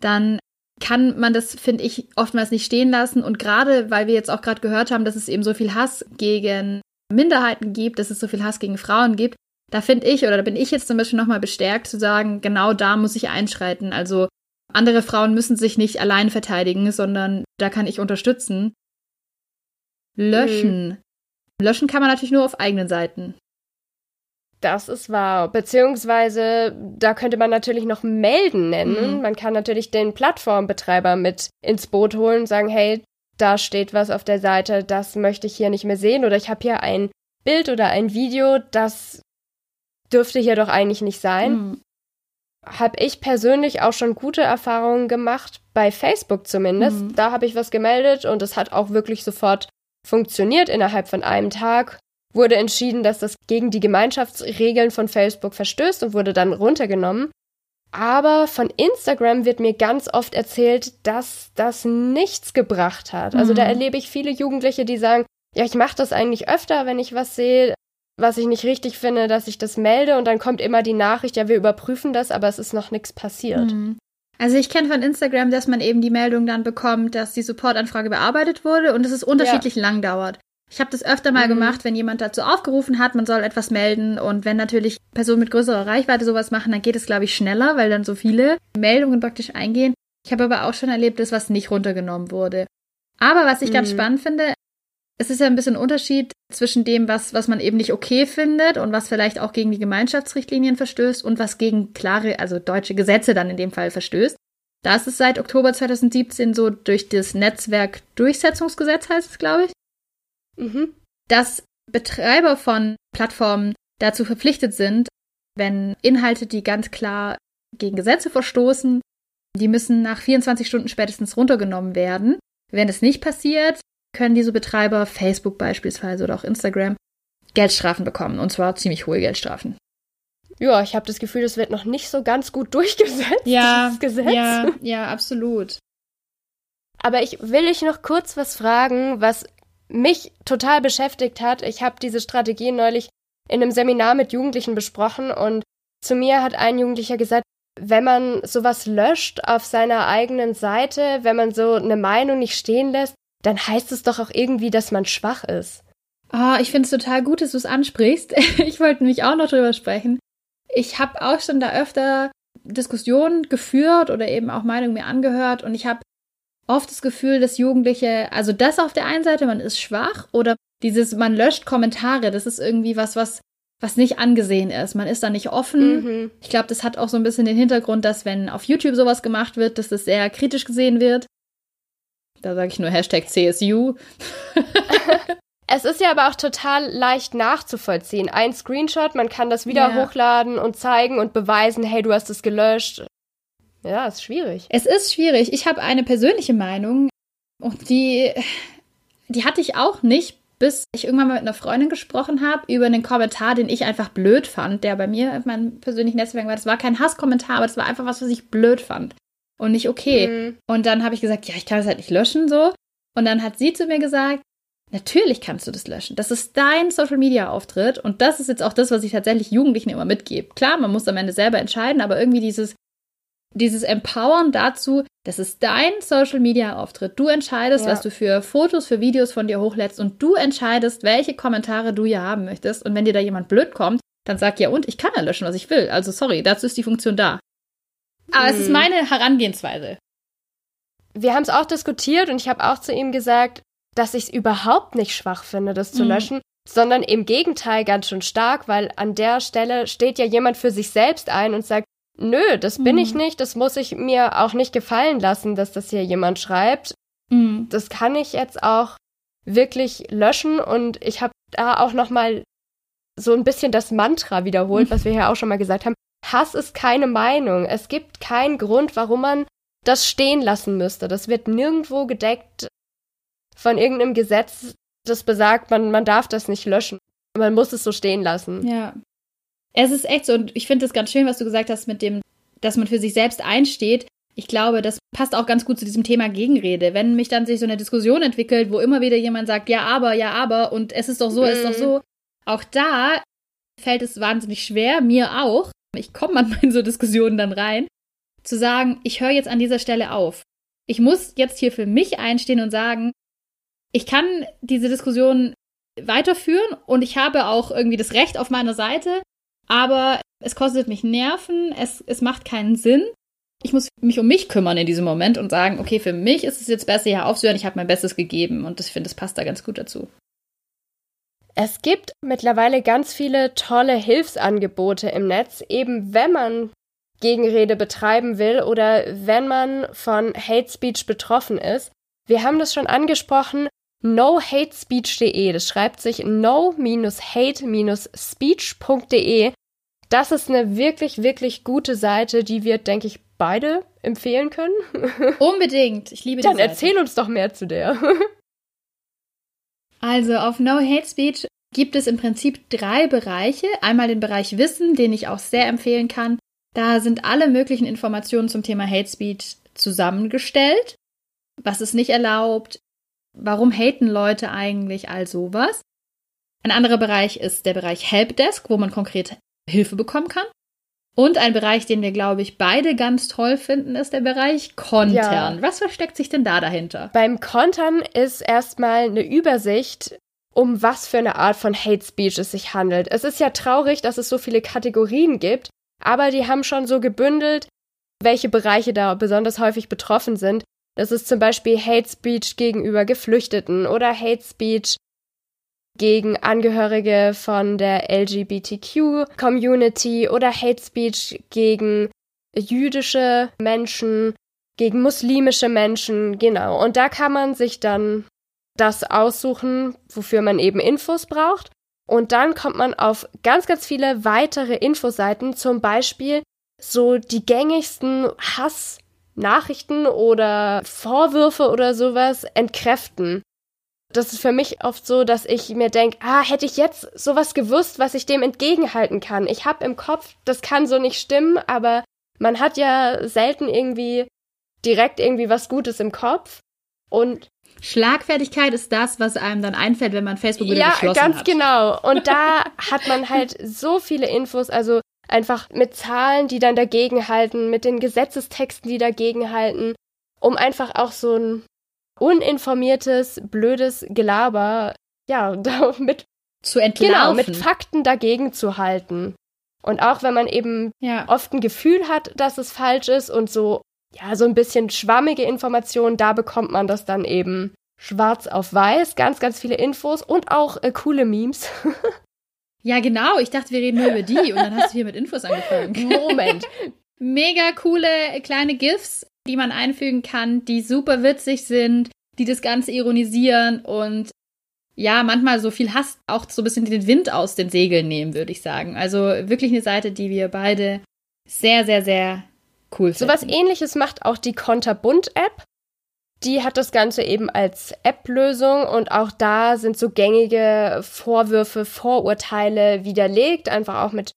dann kann man das, finde ich, oftmals nicht stehen lassen. Und gerade, weil wir jetzt auch gerade gehört haben, dass es eben so viel Hass gegen Minderheiten gibt, dass es so viel Hass gegen Frauen gibt, da finde ich oder da bin ich jetzt zum Beispiel nochmal bestärkt zu sagen, genau da muss ich einschreiten. Also andere Frauen müssen sich nicht allein verteidigen, sondern da kann ich unterstützen. Löschen. Mhm. Löschen kann man natürlich nur auf eigenen Seiten. Das ist wahr. Beziehungsweise, da könnte man natürlich noch melden nennen. Mhm. Man kann natürlich den Plattformbetreiber mit ins Boot holen und sagen, hey, da steht was auf der Seite, das möchte ich hier nicht mehr sehen. Oder ich habe hier ein Bild oder ein Video, das dürfte hier doch eigentlich nicht sein. Mhm. Habe ich persönlich auch schon gute Erfahrungen gemacht, bei Facebook zumindest. Mhm. Da habe ich was gemeldet und es hat auch wirklich sofort funktioniert. Innerhalb von einem Tag wurde entschieden, dass das gegen die Gemeinschaftsregeln von Facebook verstößt und wurde dann runtergenommen. Aber von Instagram wird mir ganz oft erzählt, dass das nichts gebracht hat. Also da mhm. erlebe ich viele Jugendliche, die sagen, ja, ich mache das eigentlich öfter, wenn ich was sehe, was ich nicht richtig finde, dass ich das melde und dann kommt immer die Nachricht, ja, wir überprüfen das, aber es ist noch nichts passiert. Mhm. Also ich kenne von Instagram, dass man eben die Meldung dann bekommt, dass die Supportanfrage bearbeitet wurde und dass es unterschiedlich ja. lang dauert. Ich habe das öfter mal mhm. gemacht, wenn jemand dazu aufgerufen hat, man soll etwas melden und wenn natürlich Personen mit größerer Reichweite sowas machen, dann geht es, glaube ich, schneller, weil dann so viele Meldungen praktisch eingehen. Ich habe aber auch schon erlebt, dass was nicht runtergenommen wurde. Aber was ich mhm. ganz spannend finde, es ist ja ein bisschen ein Unterschied zwischen dem, was, was man eben nicht okay findet und was vielleicht auch gegen die Gemeinschaftsrichtlinien verstößt und was gegen klare, also deutsche Gesetze dann in dem Fall verstößt. Da ist es seit Oktober 2017 so durch das Netzwerkdurchsetzungsgesetz heißt es, glaube ich, mhm. dass Betreiber von Plattformen dazu verpflichtet sind, wenn Inhalte, die ganz klar gegen Gesetze verstoßen. Die müssen nach 24 Stunden spätestens runtergenommen werden. Wenn es nicht passiert, können diese Betreiber, Facebook beispielsweise oder auch Instagram, Geldstrafen bekommen. Und zwar ziemlich hohe Geldstrafen. Ja, ich habe das Gefühl, das wird noch nicht so ganz gut durchgesetzt. Ja, ja, ja, absolut. Aber ich will dich noch kurz was fragen, was mich total beschäftigt hat. Ich habe diese Strategie neulich in einem Seminar mit Jugendlichen besprochen und zu mir hat ein Jugendlicher gesagt, wenn man sowas löscht auf seiner eigenen Seite, wenn man so eine Meinung nicht stehen lässt, dann heißt es doch auch irgendwie, dass man schwach ist. Ah, oh, ich finde es total gut, dass du es ansprichst. ich wollte nämlich auch noch drüber sprechen. Ich habe auch schon da öfter Diskussionen geführt oder eben auch Meinungen mir angehört und ich habe oft das Gefühl, dass Jugendliche, also das auf der einen Seite, man ist schwach oder dieses, man löscht Kommentare, das ist irgendwie was, was, was nicht angesehen ist. Man ist da nicht offen. Mhm. Ich glaube, das hat auch so ein bisschen den Hintergrund, dass wenn auf YouTube sowas gemacht wird, dass das sehr kritisch gesehen wird. Da sage ich nur Hashtag CSU. Es ist ja aber auch total leicht nachzuvollziehen. Ein Screenshot, man kann das wieder ja. hochladen und zeigen und beweisen, hey, du hast es gelöscht. Ja, ist schwierig. Es ist schwierig. Ich habe eine persönliche Meinung und die, die hatte ich auch nicht, bis ich irgendwann mal mit einer Freundin gesprochen habe über einen Kommentar, den ich einfach blöd fand, der bei mir in meinem persönlichen Netzwerk war. Das war kein Hasskommentar, aber das war einfach was, was ich blöd fand und nicht okay. Mhm. Und dann habe ich gesagt, ja, ich kann das halt nicht löschen so. Und dann hat sie zu mir gesagt, natürlich kannst du das löschen. Das ist dein Social Media Auftritt und das ist jetzt auch das, was ich tatsächlich Jugendlichen immer mitgebe. Klar, man muss am Ende selber entscheiden, aber irgendwie dieses dieses Empowern dazu, das ist dein Social Media Auftritt. Du entscheidest, ja. was du für Fotos, für Videos von dir hochlädst und du entscheidest, welche Kommentare du hier haben möchtest. Und wenn dir da jemand blöd kommt, dann sag ja und ich kann ja löschen, was ich will. Also sorry, dazu ist die Funktion da. Aber hm. es ist hm. meine Herangehensweise. Wir haben es auch diskutiert und ich habe auch zu ihm gesagt, dass ich es überhaupt nicht schwach finde, das zu mhm. löschen, sondern im Gegenteil ganz schön stark, weil an der Stelle steht ja jemand für sich selbst ein und sagt, nö, das bin mhm. ich nicht, das muss ich mir auch nicht gefallen lassen, dass das hier jemand schreibt. Mhm. Das kann ich jetzt auch wirklich löschen und ich habe da auch noch mal so ein bisschen das Mantra wiederholt, was wir ja auch schon mal gesagt haben. Hass ist keine Meinung. Es gibt keinen Grund, warum man das stehen lassen müsste. Das wird nirgendwo gedeckt von irgendeinem Gesetz, das besagt, man, man darf das nicht löschen. Man muss es so stehen lassen. Ja. Es ist echt so, und ich finde es ganz schön, was du gesagt hast mit dem, dass man für sich selbst einsteht. Ich glaube, das passt auch ganz gut zu diesem Thema Gegenrede. Wenn mich dann sich so eine Diskussion entwickelt, wo immer wieder jemand sagt, ja, aber, ja, aber, und es ist doch so, es ist doch so. Auch da fällt es wahnsinnig schwer, mir auch. Ich komme manchmal in so Diskussionen dann rein, zu sagen, ich höre jetzt an dieser Stelle auf. Ich muss jetzt hier für mich einstehen und sagen, ich kann diese Diskussion weiterführen und ich habe auch irgendwie das Recht auf meiner Seite, aber es kostet mich Nerven, es, es macht keinen Sinn. Ich muss mich um mich kümmern in diesem Moment und sagen, okay, für mich ist es jetzt besser, hier aufzuhören, ich habe mein Bestes gegeben und ich finde, das passt da ganz gut dazu. Es gibt mittlerweile ganz viele tolle Hilfsangebote im Netz, eben wenn man Gegenrede betreiben will oder wenn man von Hate Speech betroffen ist. Wir haben das schon angesprochen, nohatespeech.de. Das schreibt sich no-hate-speech.de. Das ist eine wirklich, wirklich gute Seite, die wir, denke ich, beide empfehlen können. Unbedingt. Ich liebe die Dann Seite. erzähl uns doch mehr zu der. Also auf No Hate Speech gibt es im Prinzip drei Bereiche. Einmal den Bereich Wissen, den ich auch sehr empfehlen kann. Da sind alle möglichen Informationen zum Thema Hate Speech zusammengestellt. Was ist nicht erlaubt? Warum haten Leute eigentlich all sowas? Ein anderer Bereich ist der Bereich Helpdesk, wo man konkret Hilfe bekommen kann. Und ein Bereich, den wir, glaube ich, beide ganz toll finden, ist der Bereich Kontern. Ja. Was versteckt sich denn da dahinter? Beim Kontern ist erstmal eine Übersicht, um was für eine Art von Hate Speech es sich handelt. Es ist ja traurig, dass es so viele Kategorien gibt, aber die haben schon so gebündelt, welche Bereiche da besonders häufig betroffen sind. Das ist zum Beispiel Hate Speech gegenüber Geflüchteten oder Hate Speech gegen Angehörige von der LGBTQ-Community oder Hate Speech gegen jüdische Menschen, gegen muslimische Menschen, genau. Und da kann man sich dann das aussuchen, wofür man eben Infos braucht. Und dann kommt man auf ganz, ganz viele weitere Infoseiten, zum Beispiel so die gängigsten Hassnachrichten oder Vorwürfe oder sowas entkräften. Das ist für mich oft so, dass ich mir denke, ah, hätte ich jetzt sowas gewusst, was ich dem entgegenhalten kann. Ich habe im Kopf, das kann so nicht stimmen, aber man hat ja selten irgendwie direkt irgendwie was Gutes im Kopf. Und Schlagfertigkeit ist das, was einem dann einfällt, wenn man Facebook wieder ja, geschlossen hat. Ja, ganz genau. Und da hat man halt so viele Infos, also einfach mit Zahlen, die dann dagegen halten, mit den Gesetzestexten, die dagegen halten, um einfach auch so ein uninformiertes, blödes Gelaber, ja, damit zu entlarven. Genau, mit Fakten dagegen zu halten. Und auch wenn man eben ja. oft ein Gefühl hat, dass es falsch ist und so, ja, so ein bisschen schwammige Informationen, da bekommt man das dann eben schwarz auf weiß, ganz, ganz viele Infos und auch äh, coole Memes. ja, genau. Ich dachte, wir reden nur über die und dann hast du hier mit Infos angefangen. Moment. Mega coole kleine GIFs, die man einfügen kann, die super witzig sind, die das Ganze ironisieren und ja, manchmal so viel Hass auch so ein bisschen den Wind aus den Segeln nehmen, würde ich sagen. Also wirklich eine Seite, die wir beide sehr, sehr, sehr cool finden. So was ähnliches macht auch die Konterbund-App. Die hat das Ganze eben als App-Lösung und auch da sind so gängige Vorwürfe, Vorurteile widerlegt, einfach auch mit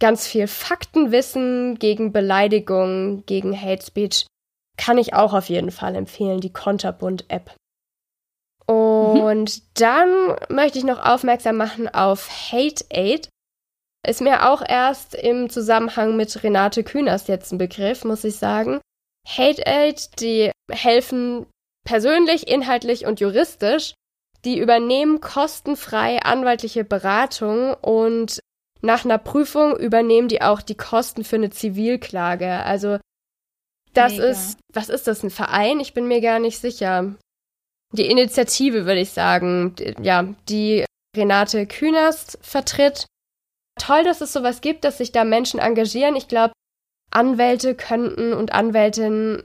ganz viel Faktenwissen gegen Beleidigung, gegen Hate Speech. Kann ich auch auf jeden Fall empfehlen, die Konterbund-App. Und mhm. dann möchte ich noch aufmerksam machen auf Hate Aid. Ist mir auch erst im Zusammenhang mit Renate Künast jetzt ein Begriff, muss ich sagen. Hate Aid, die helfen persönlich, inhaltlich und juristisch. Die übernehmen kostenfrei anwaltliche Beratung und nach einer Prüfung übernehmen die auch die Kosten für eine Zivilklage. Also das Mega. ist, was ist das, ein Verein? Ich bin mir gar nicht sicher. Die Initiative, würde ich sagen, ja, die Renate Künast vertritt. Toll, dass es sowas gibt, dass sich da Menschen engagieren. Ich glaube, Anwälte könnten und Anwältinnen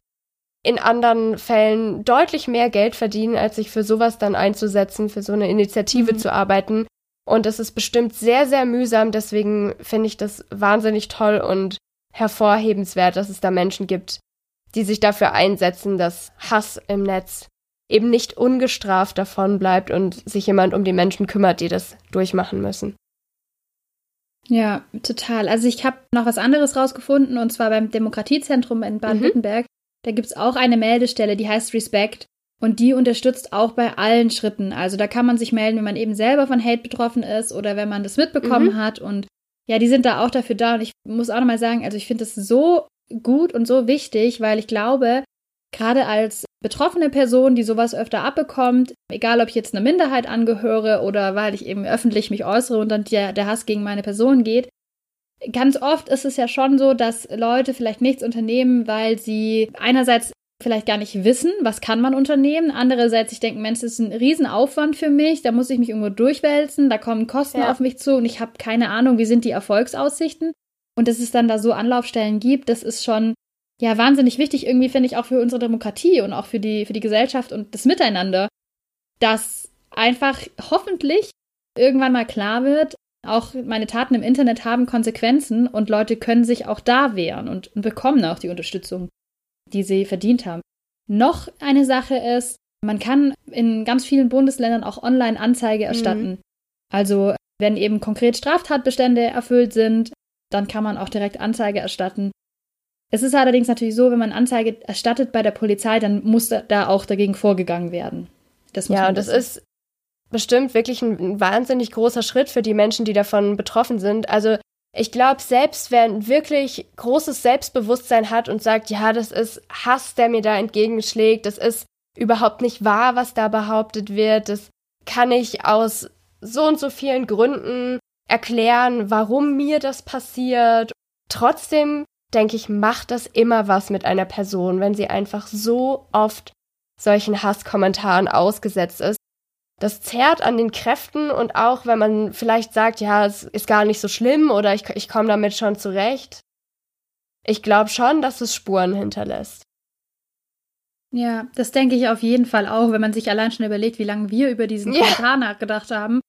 in anderen Fällen deutlich mehr Geld verdienen, als sich für sowas dann einzusetzen, für so eine Initiative mhm. zu arbeiten. Und das ist bestimmt sehr, sehr mühsam. Deswegen finde ich das wahnsinnig toll und hervorhebenswert, dass es da Menschen gibt, die sich dafür einsetzen, dass Hass im Netz eben nicht ungestraft davon bleibt und sich jemand um die Menschen kümmert, die das durchmachen müssen. Ja, total. Also ich habe noch was anderes rausgefunden und zwar beim Demokratiezentrum in Baden-Württemberg. Mhm. Da gibt es auch eine Meldestelle, die heißt Respect und die unterstützt auch bei allen Schritten. Also da kann man sich melden, wenn man eben selber von Hate betroffen ist oder wenn man das mitbekommen mhm. hat und ja, die sind da auch dafür da und ich muss auch nochmal sagen, also ich finde es so gut und so wichtig, weil ich glaube, gerade als betroffene Person, die sowas öfter abbekommt, egal ob ich jetzt einer Minderheit angehöre oder weil ich eben öffentlich mich äußere und dann der, der Hass gegen meine Person geht, ganz oft ist es ja schon so, dass Leute vielleicht nichts unternehmen, weil sie einerseits vielleicht gar nicht wissen, was kann man unternehmen. Andererseits, ich denke, Mensch, das ist ein Riesenaufwand für mich, da muss ich mich irgendwo durchwälzen, da kommen Kosten ja. auf mich zu und ich habe keine Ahnung, wie sind die Erfolgsaussichten. Und dass es dann da so Anlaufstellen gibt, das ist schon ja wahnsinnig wichtig, irgendwie finde ich auch für unsere Demokratie und auch für die, für die Gesellschaft und das Miteinander, dass einfach hoffentlich irgendwann mal klar wird, auch meine Taten im Internet haben Konsequenzen und Leute können sich auch da wehren und, und bekommen auch die Unterstützung, die sie verdient haben. Noch eine Sache ist, man kann in ganz vielen Bundesländern auch online Anzeige mhm. erstatten. Mhm. Also wenn eben konkret Straftatbestände erfüllt sind, dann kann man auch direkt Anzeige erstatten. Es ist allerdings natürlich so, wenn man Anzeige erstattet bei der Polizei, dann muss da auch dagegen vorgegangen werden. ja, und das ist bestimmt wirklich ein wahnsinnig großer Schritt für die Menschen, die davon betroffen sind. Also ich glaube, selbst wer ein wirklich großes Selbstbewusstsein hat und sagt, ja, das ist Hass, der mir da entgegenschlägt, das ist überhaupt nicht wahr, was da behauptet wird, das kann ich aus so und so vielen Gründen erklären, warum mir das passiert. Trotzdem denke ich, macht das immer was mit einer Person, wenn sie einfach so oft solchen Hasskommentaren ausgesetzt ist. Das zerrt an den Kräften und auch wenn man vielleicht sagt, ja, es ist gar nicht so schlimm oder ich, ich komme damit schon zurecht. Ich glaube schon, dass es Spuren hinterlässt. Ja, das denke ich auf jeden Fall auch, wenn man sich allein schon überlegt, wie lange wir über diesen ja. Kommentar nachgedacht haben.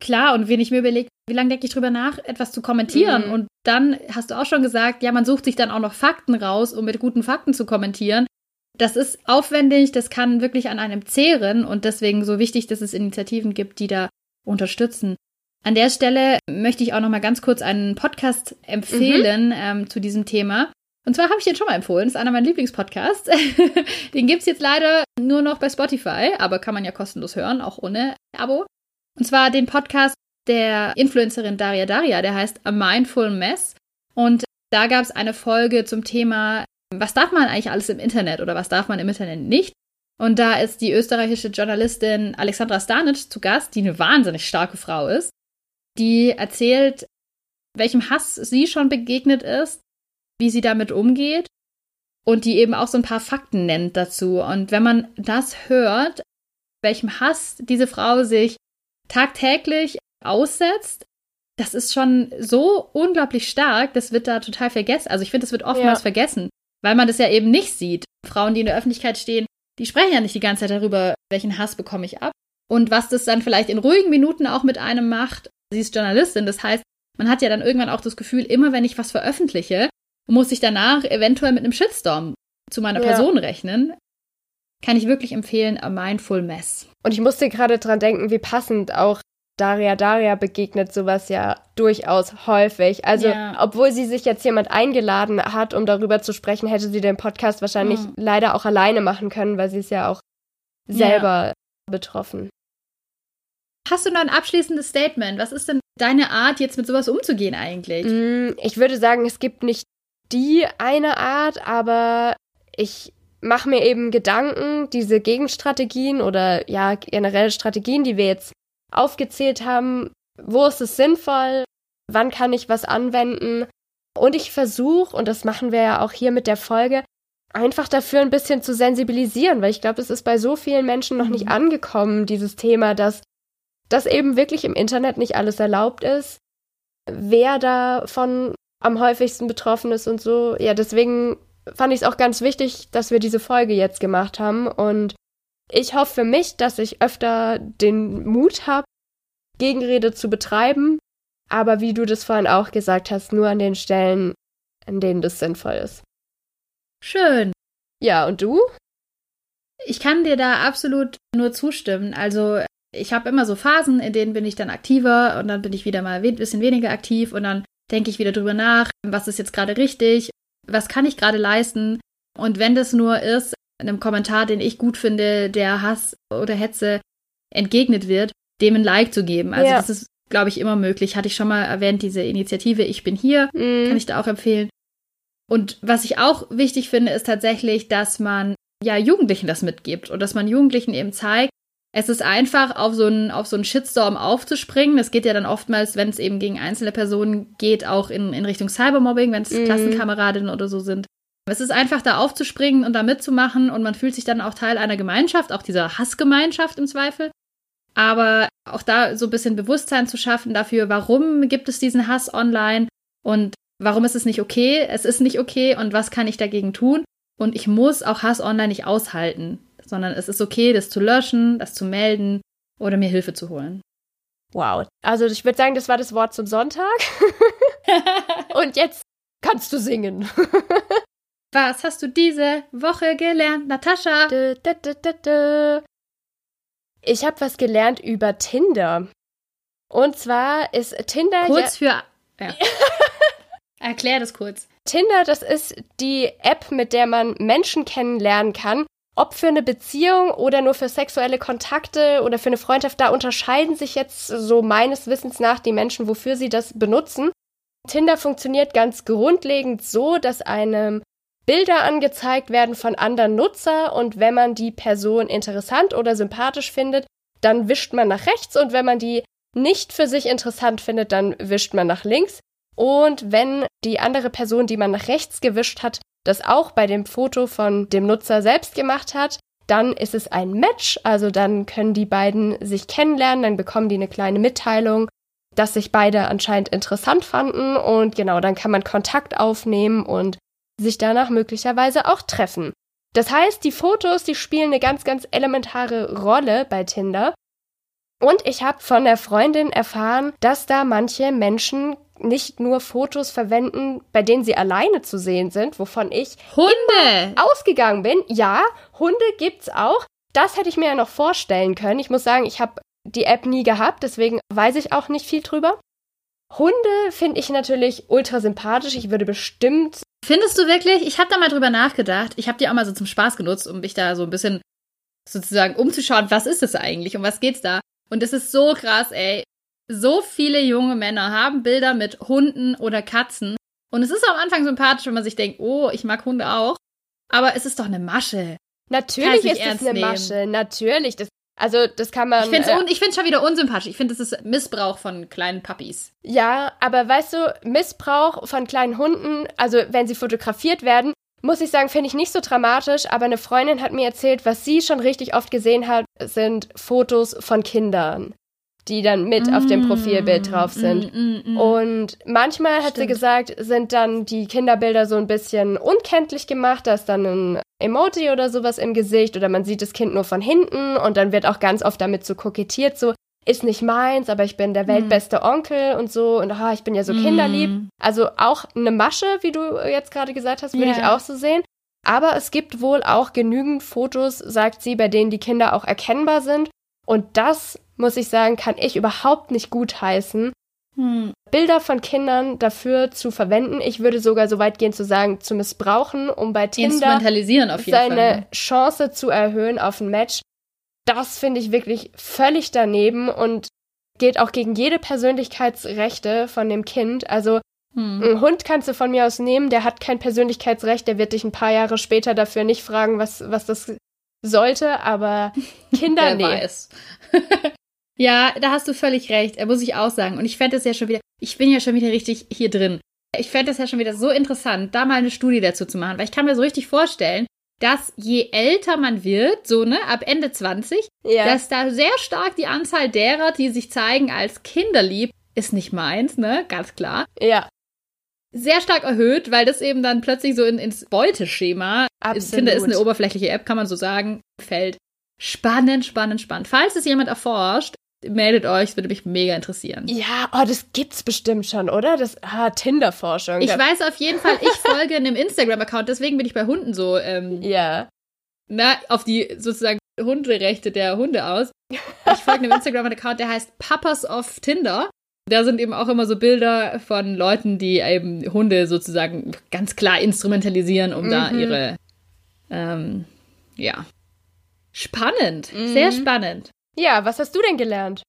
Klar, und wenn ich mir überlege, wie lange denke ich drüber nach, etwas zu kommentieren? Mhm. Und dann hast du auch schon gesagt, ja, man sucht sich dann auch noch Fakten raus, um mit guten Fakten zu kommentieren. Das ist aufwendig, das kann wirklich an einem zehren und deswegen so wichtig, dass es Initiativen gibt, die da unterstützen. An der Stelle möchte ich auch noch mal ganz kurz einen Podcast empfehlen mhm. ähm, zu diesem Thema. Und zwar habe ich den schon mal empfohlen. Das ist einer meiner Lieblingspodcasts. den gibt es jetzt leider nur noch bei Spotify, aber kann man ja kostenlos hören, auch ohne Abo. Und zwar den Podcast der Influencerin Daria Daria, der heißt A Mindful Mess. Und da gab es eine Folge zum Thema, was darf man eigentlich alles im Internet oder was darf man im Internet nicht? Und da ist die österreichische Journalistin Alexandra Stanic zu Gast, die eine wahnsinnig starke Frau ist. Die erzählt, welchem Hass sie schon begegnet ist, wie sie damit umgeht und die eben auch so ein paar Fakten nennt dazu. Und wenn man das hört, welchem Hass diese Frau sich tagtäglich aussetzt, das ist schon so unglaublich stark, das wird da total vergessen. Also ich finde, das wird oftmals ja. vergessen, weil man das ja eben nicht sieht. Frauen, die in der Öffentlichkeit stehen, die sprechen ja nicht die ganze Zeit darüber, welchen Hass bekomme ich ab. Und was das dann vielleicht in ruhigen Minuten auch mit einem macht. Sie ist Journalistin, das heißt, man hat ja dann irgendwann auch das Gefühl, immer wenn ich was veröffentliche, muss ich danach eventuell mit einem Shitstorm zu meiner ja. Person rechnen. Kann ich wirklich empfehlen, A Mindful Mess. Und ich musste gerade dran denken, wie passend auch Daria Daria begegnet sowas ja durchaus häufig. Also, ja. obwohl sie sich jetzt jemand eingeladen hat, um darüber zu sprechen, hätte sie den Podcast wahrscheinlich mhm. leider auch alleine machen können, weil sie ist ja auch selber ja. betroffen. Hast du noch ein abschließendes Statement? Was ist denn deine Art, jetzt mit sowas umzugehen eigentlich? Mm, ich würde sagen, es gibt nicht die eine Art, aber ich mache mir eben Gedanken, diese Gegenstrategien oder ja generelle Strategien, die wir jetzt aufgezählt haben, wo ist es sinnvoll, wann kann ich was anwenden. Und ich versuche, und das machen wir ja auch hier mit der Folge, einfach dafür ein bisschen zu sensibilisieren, weil ich glaube, es ist bei so vielen Menschen noch nicht mhm. angekommen, dieses Thema, dass das eben wirklich im Internet nicht alles erlaubt ist, wer davon am häufigsten betroffen ist und so. Ja, deswegen fand ich es auch ganz wichtig, dass wir diese Folge jetzt gemacht haben und ich hoffe für mich, dass ich öfter den Mut habe, Gegenrede zu betreiben, aber wie du das vorhin auch gesagt hast, nur an den Stellen, an denen das sinnvoll ist. Schön. Ja, und du? Ich kann dir da absolut nur zustimmen. Also ich habe immer so Phasen, in denen bin ich dann aktiver und dann bin ich wieder mal ein bisschen weniger aktiv und dann denke ich wieder drüber nach, was ist jetzt gerade richtig, was kann ich gerade leisten. Und wenn das nur ist, einem Kommentar, den ich gut finde, der Hass oder Hetze entgegnet wird, dem ein Like zu geben. Also ja. das ist, glaube ich, immer möglich. Hatte ich schon mal erwähnt, diese Initiative Ich bin hier, mhm. kann ich da auch empfehlen. Und was ich auch wichtig finde, ist tatsächlich, dass man ja Jugendlichen das mitgibt und dass man Jugendlichen eben zeigt, es ist einfach, auf so einen, auf so einen Shitstorm aufzuspringen. Das geht ja dann oftmals, wenn es eben gegen einzelne Personen geht, auch in, in Richtung Cybermobbing, wenn es mhm. Klassenkameradinnen oder so sind. Es ist einfach da aufzuspringen und da mitzumachen und man fühlt sich dann auch Teil einer Gemeinschaft, auch dieser Hassgemeinschaft im Zweifel. Aber auch da so ein bisschen Bewusstsein zu schaffen dafür, warum gibt es diesen Hass online und warum ist es nicht okay? Es ist nicht okay und was kann ich dagegen tun? Und ich muss auch Hass online nicht aushalten, sondern es ist okay, das zu löschen, das zu melden oder mir Hilfe zu holen. Wow. Also ich würde sagen, das war das Wort zum Sonntag. und jetzt kannst du singen. Was hast du diese Woche gelernt, Natascha? Ich habe was gelernt über Tinder. Und zwar ist Tinder. Kurz ja für. Ja. Erklär das kurz. Tinder, das ist die App, mit der man Menschen kennenlernen kann. Ob für eine Beziehung oder nur für sexuelle Kontakte oder für eine Freundschaft, da unterscheiden sich jetzt so meines Wissens nach die Menschen, wofür sie das benutzen. Tinder funktioniert ganz grundlegend so, dass einem Bilder angezeigt werden von anderen Nutzer und wenn man die Person interessant oder sympathisch findet, dann wischt man nach rechts und wenn man die nicht für sich interessant findet, dann wischt man nach links. Und wenn die andere Person, die man nach rechts gewischt hat, das auch bei dem Foto von dem Nutzer selbst gemacht hat, dann ist es ein Match, also dann können die beiden sich kennenlernen, dann bekommen die eine kleine Mitteilung, dass sich beide anscheinend interessant fanden und genau, dann kann man Kontakt aufnehmen und sich danach möglicherweise auch treffen. Das heißt, die Fotos, die spielen eine ganz, ganz elementare Rolle bei Tinder. Und ich habe von der Freundin erfahren, dass da manche Menschen nicht nur Fotos verwenden, bei denen sie alleine zu sehen sind, wovon ich Hunde ausgegangen bin. Ja, Hunde gibt's auch. Das hätte ich mir ja noch vorstellen können. Ich muss sagen, ich habe die App nie gehabt, deswegen weiß ich auch nicht viel drüber. Hunde finde ich natürlich ultra sympathisch. Ich würde bestimmt. Findest du wirklich? Ich habe da mal drüber nachgedacht. Ich habe die auch mal so zum Spaß genutzt, um mich da so ein bisschen sozusagen umzuschauen, was ist es eigentlich, um was geht's da? Und es ist so krass, ey. So viele junge Männer haben Bilder mit Hunden oder Katzen. Und es ist am Anfang sympathisch, wenn man sich denkt, oh, ich mag Hunde auch. Aber es ist doch eine Masche. Natürlich ist es eine nehmen. Masche. Natürlich. Das, also, das kann man. Ich finde es äh, schon wieder unsympathisch. Ich finde, das ist Missbrauch von kleinen Puppies. Ja, aber weißt du, Missbrauch von kleinen Hunden, also wenn sie fotografiert werden, muss ich sagen, finde ich nicht so dramatisch, aber eine Freundin hat mir erzählt, was sie schon richtig oft gesehen hat, sind Fotos von Kindern, die dann mit mm, auf dem mm, Profilbild drauf sind. Mm, mm, mm, Und manchmal Stimmt. hat sie gesagt, sind dann die Kinderbilder so ein bisschen unkenntlich gemacht, da ist dann ein Emoji oder sowas im Gesicht oder man sieht das Kind nur von hinten und dann wird auch ganz oft damit so kokettiert, so, ist nicht meins, aber ich bin der mhm. weltbeste Onkel und so und ah, ich bin ja so mm. kinderlieb. Also auch eine Masche, wie du jetzt gerade gesagt hast, würde yeah. ich auch so sehen. Aber es gibt wohl auch genügend Fotos, sagt sie, bei denen die Kinder auch erkennbar sind. Und das, muss ich sagen, kann ich überhaupt nicht gutheißen. Hm. Bilder von Kindern dafür zu verwenden. Ich würde sogar so weit gehen zu sagen, zu missbrauchen, um bei Tinder seine. Ne? Chance zu erhöhen auf ein Match das finde ich wirklich völlig daneben und geht auch gegen jede Persönlichkeitsrechte von dem Kind. Also hm. ein Hund kannst du von mir aus nehmen, der hat kein Persönlichkeitsrecht, der wird dich ein paar Jahre später dafür nicht fragen, was, was das sollte, aber Kinder Wer nee. Weiß. ja, da hast du völlig recht, er muss ich auch sagen. Und ich fände es ja schon wieder, ich bin ja schon wieder richtig hier drin. Ich fände es ja schon wieder so interessant, da mal eine Studie dazu zu machen, weil ich kann mir so richtig vorstellen, dass je älter man wird, so ne, ab Ende 20, ja. dass da sehr stark die Anzahl derer, die sich zeigen als kinderlieb, ist nicht meins, ne, ganz klar. Ja. Sehr stark erhöht, weil das eben dann plötzlich so in, ins Beuteschema, Absolut. Tinder ist eine oberflächliche App, kann man so sagen, fällt. Spannend, spannend, spannend. Falls es jemand erforscht, meldet euch, es würde mich mega interessieren. Ja, oh, das gibt's bestimmt schon, oder? Das ah, Tinder-Forschung. Ich weiß auf jeden Fall, ich folge einem Instagram-Account, deswegen bin ich bei Hunden so, ähm, ja. Na, auf die sozusagen Hunderechte der Hunde aus. Ich folge einem Instagram-Account, der heißt Papas of Tinder. Da sind eben auch immer so Bilder von Leuten, die eben Hunde sozusagen ganz klar instrumentalisieren, um mhm. da ihre, ähm, ja. Spannend, mhm. sehr spannend. Ja, was hast du denn gelernt?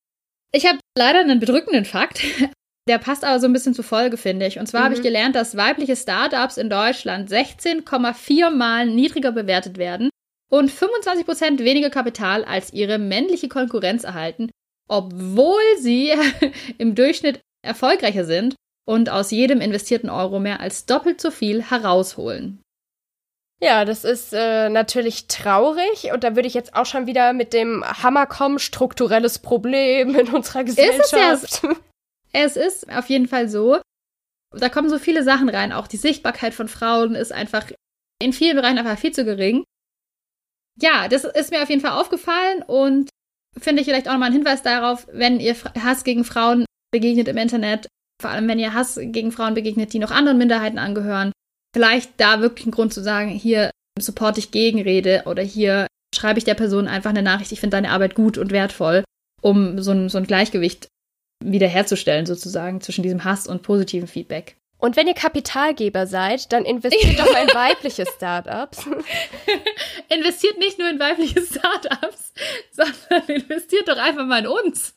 Ich habe leider einen bedrückenden Fakt. Der passt aber so ein bisschen zur Folge, finde ich. Und zwar mhm. habe ich gelernt, dass weibliche Startups in Deutschland 16,4 Mal niedriger bewertet werden und 25 Prozent weniger Kapital als ihre männliche Konkurrenz erhalten, obwohl sie im Durchschnitt erfolgreicher sind und aus jedem investierten Euro mehr als doppelt so viel herausholen. Ja, das ist äh, natürlich traurig und da würde ich jetzt auch schon wieder mit dem Hammer kommen, strukturelles Problem in unserer Gesellschaft. Ist es, ja, es ist auf jeden Fall so. Da kommen so viele Sachen rein. Auch die Sichtbarkeit von Frauen ist einfach in vielen Bereichen einfach viel zu gering. Ja, das ist mir auf jeden Fall aufgefallen und finde ich vielleicht auch nochmal einen Hinweis darauf, wenn ihr Hass gegen Frauen begegnet im Internet, vor allem wenn ihr Hass gegen Frauen begegnet, die noch anderen Minderheiten angehören, vielleicht da wirklich ein Grund zu sagen, hier support ich Gegenrede oder hier schreibe ich der Person einfach eine Nachricht, ich finde deine Arbeit gut und wertvoll, um so ein, so ein Gleichgewicht wiederherzustellen, sozusagen, zwischen diesem Hass und positiven Feedback. Und wenn ihr Kapitalgeber seid, dann investiert doch in weibliche Startups. investiert nicht nur in weibliche Startups, sondern investiert doch einfach mal in uns.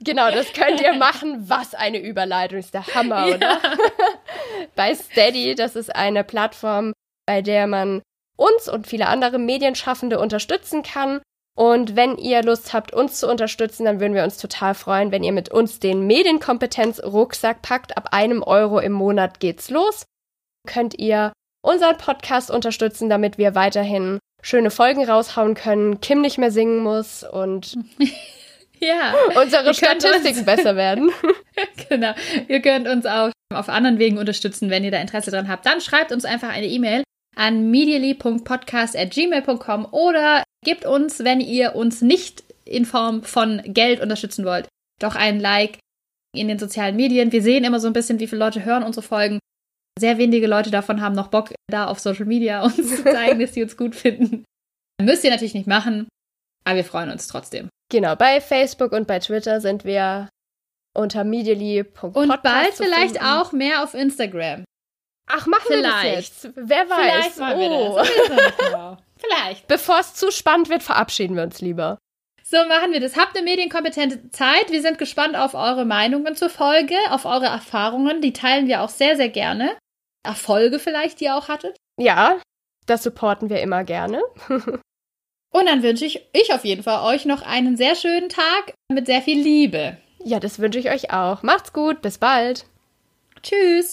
Genau, das könnt ihr machen. Was eine Überleitung. Ist der Hammer, ja. oder? bei Steady, das ist eine Plattform, bei der man uns und viele andere Medienschaffende unterstützen kann. Und wenn ihr Lust habt, uns zu unterstützen, dann würden wir uns total freuen, wenn ihr mit uns den Medienkompetenz-Rucksack packt. Ab einem Euro im Monat geht's los. Könnt ihr unseren Podcast unterstützen, damit wir weiterhin schöne Folgen raushauen können, Kim nicht mehr singen muss und Ja. Unsere Statistiken besser werden. genau. Ihr könnt uns auch auf anderen Wegen unterstützen, wenn ihr da Interesse dran habt. Dann schreibt uns einfach eine E-Mail an medially.podcast.gmail.com oder gebt uns, wenn ihr uns nicht in Form von Geld unterstützen wollt, doch ein Like in den sozialen Medien. Wir sehen immer so ein bisschen, wie viele Leute hören unsere Folgen. Sehr wenige Leute davon haben noch Bock, da auf Social Media uns zu zeigen, dass sie uns gut finden. Müsst ihr natürlich nicht machen, aber wir freuen uns trotzdem. Genau, bei Facebook und bei Twitter sind wir unter medially.podcast. Und bald vielleicht auch mehr auf Instagram. Ach, machen vielleicht. wir das jetzt? Wer weiß. Vielleicht machen oh. wir das. Genau. Vielleicht. Bevor es zu spannend wird, verabschieden wir uns lieber. So machen wir das. Habt eine medienkompetente Zeit. Wir sind gespannt auf eure Meinungen zur Folge, auf eure Erfahrungen. Die teilen wir auch sehr, sehr gerne. Erfolge vielleicht, die ihr auch hattet. Ja, das supporten wir immer gerne. Und dann wünsche ich, ich auf jeden Fall euch noch einen sehr schönen Tag mit sehr viel Liebe. Ja, das wünsche ich euch auch. Macht's gut, bis bald. Tschüss.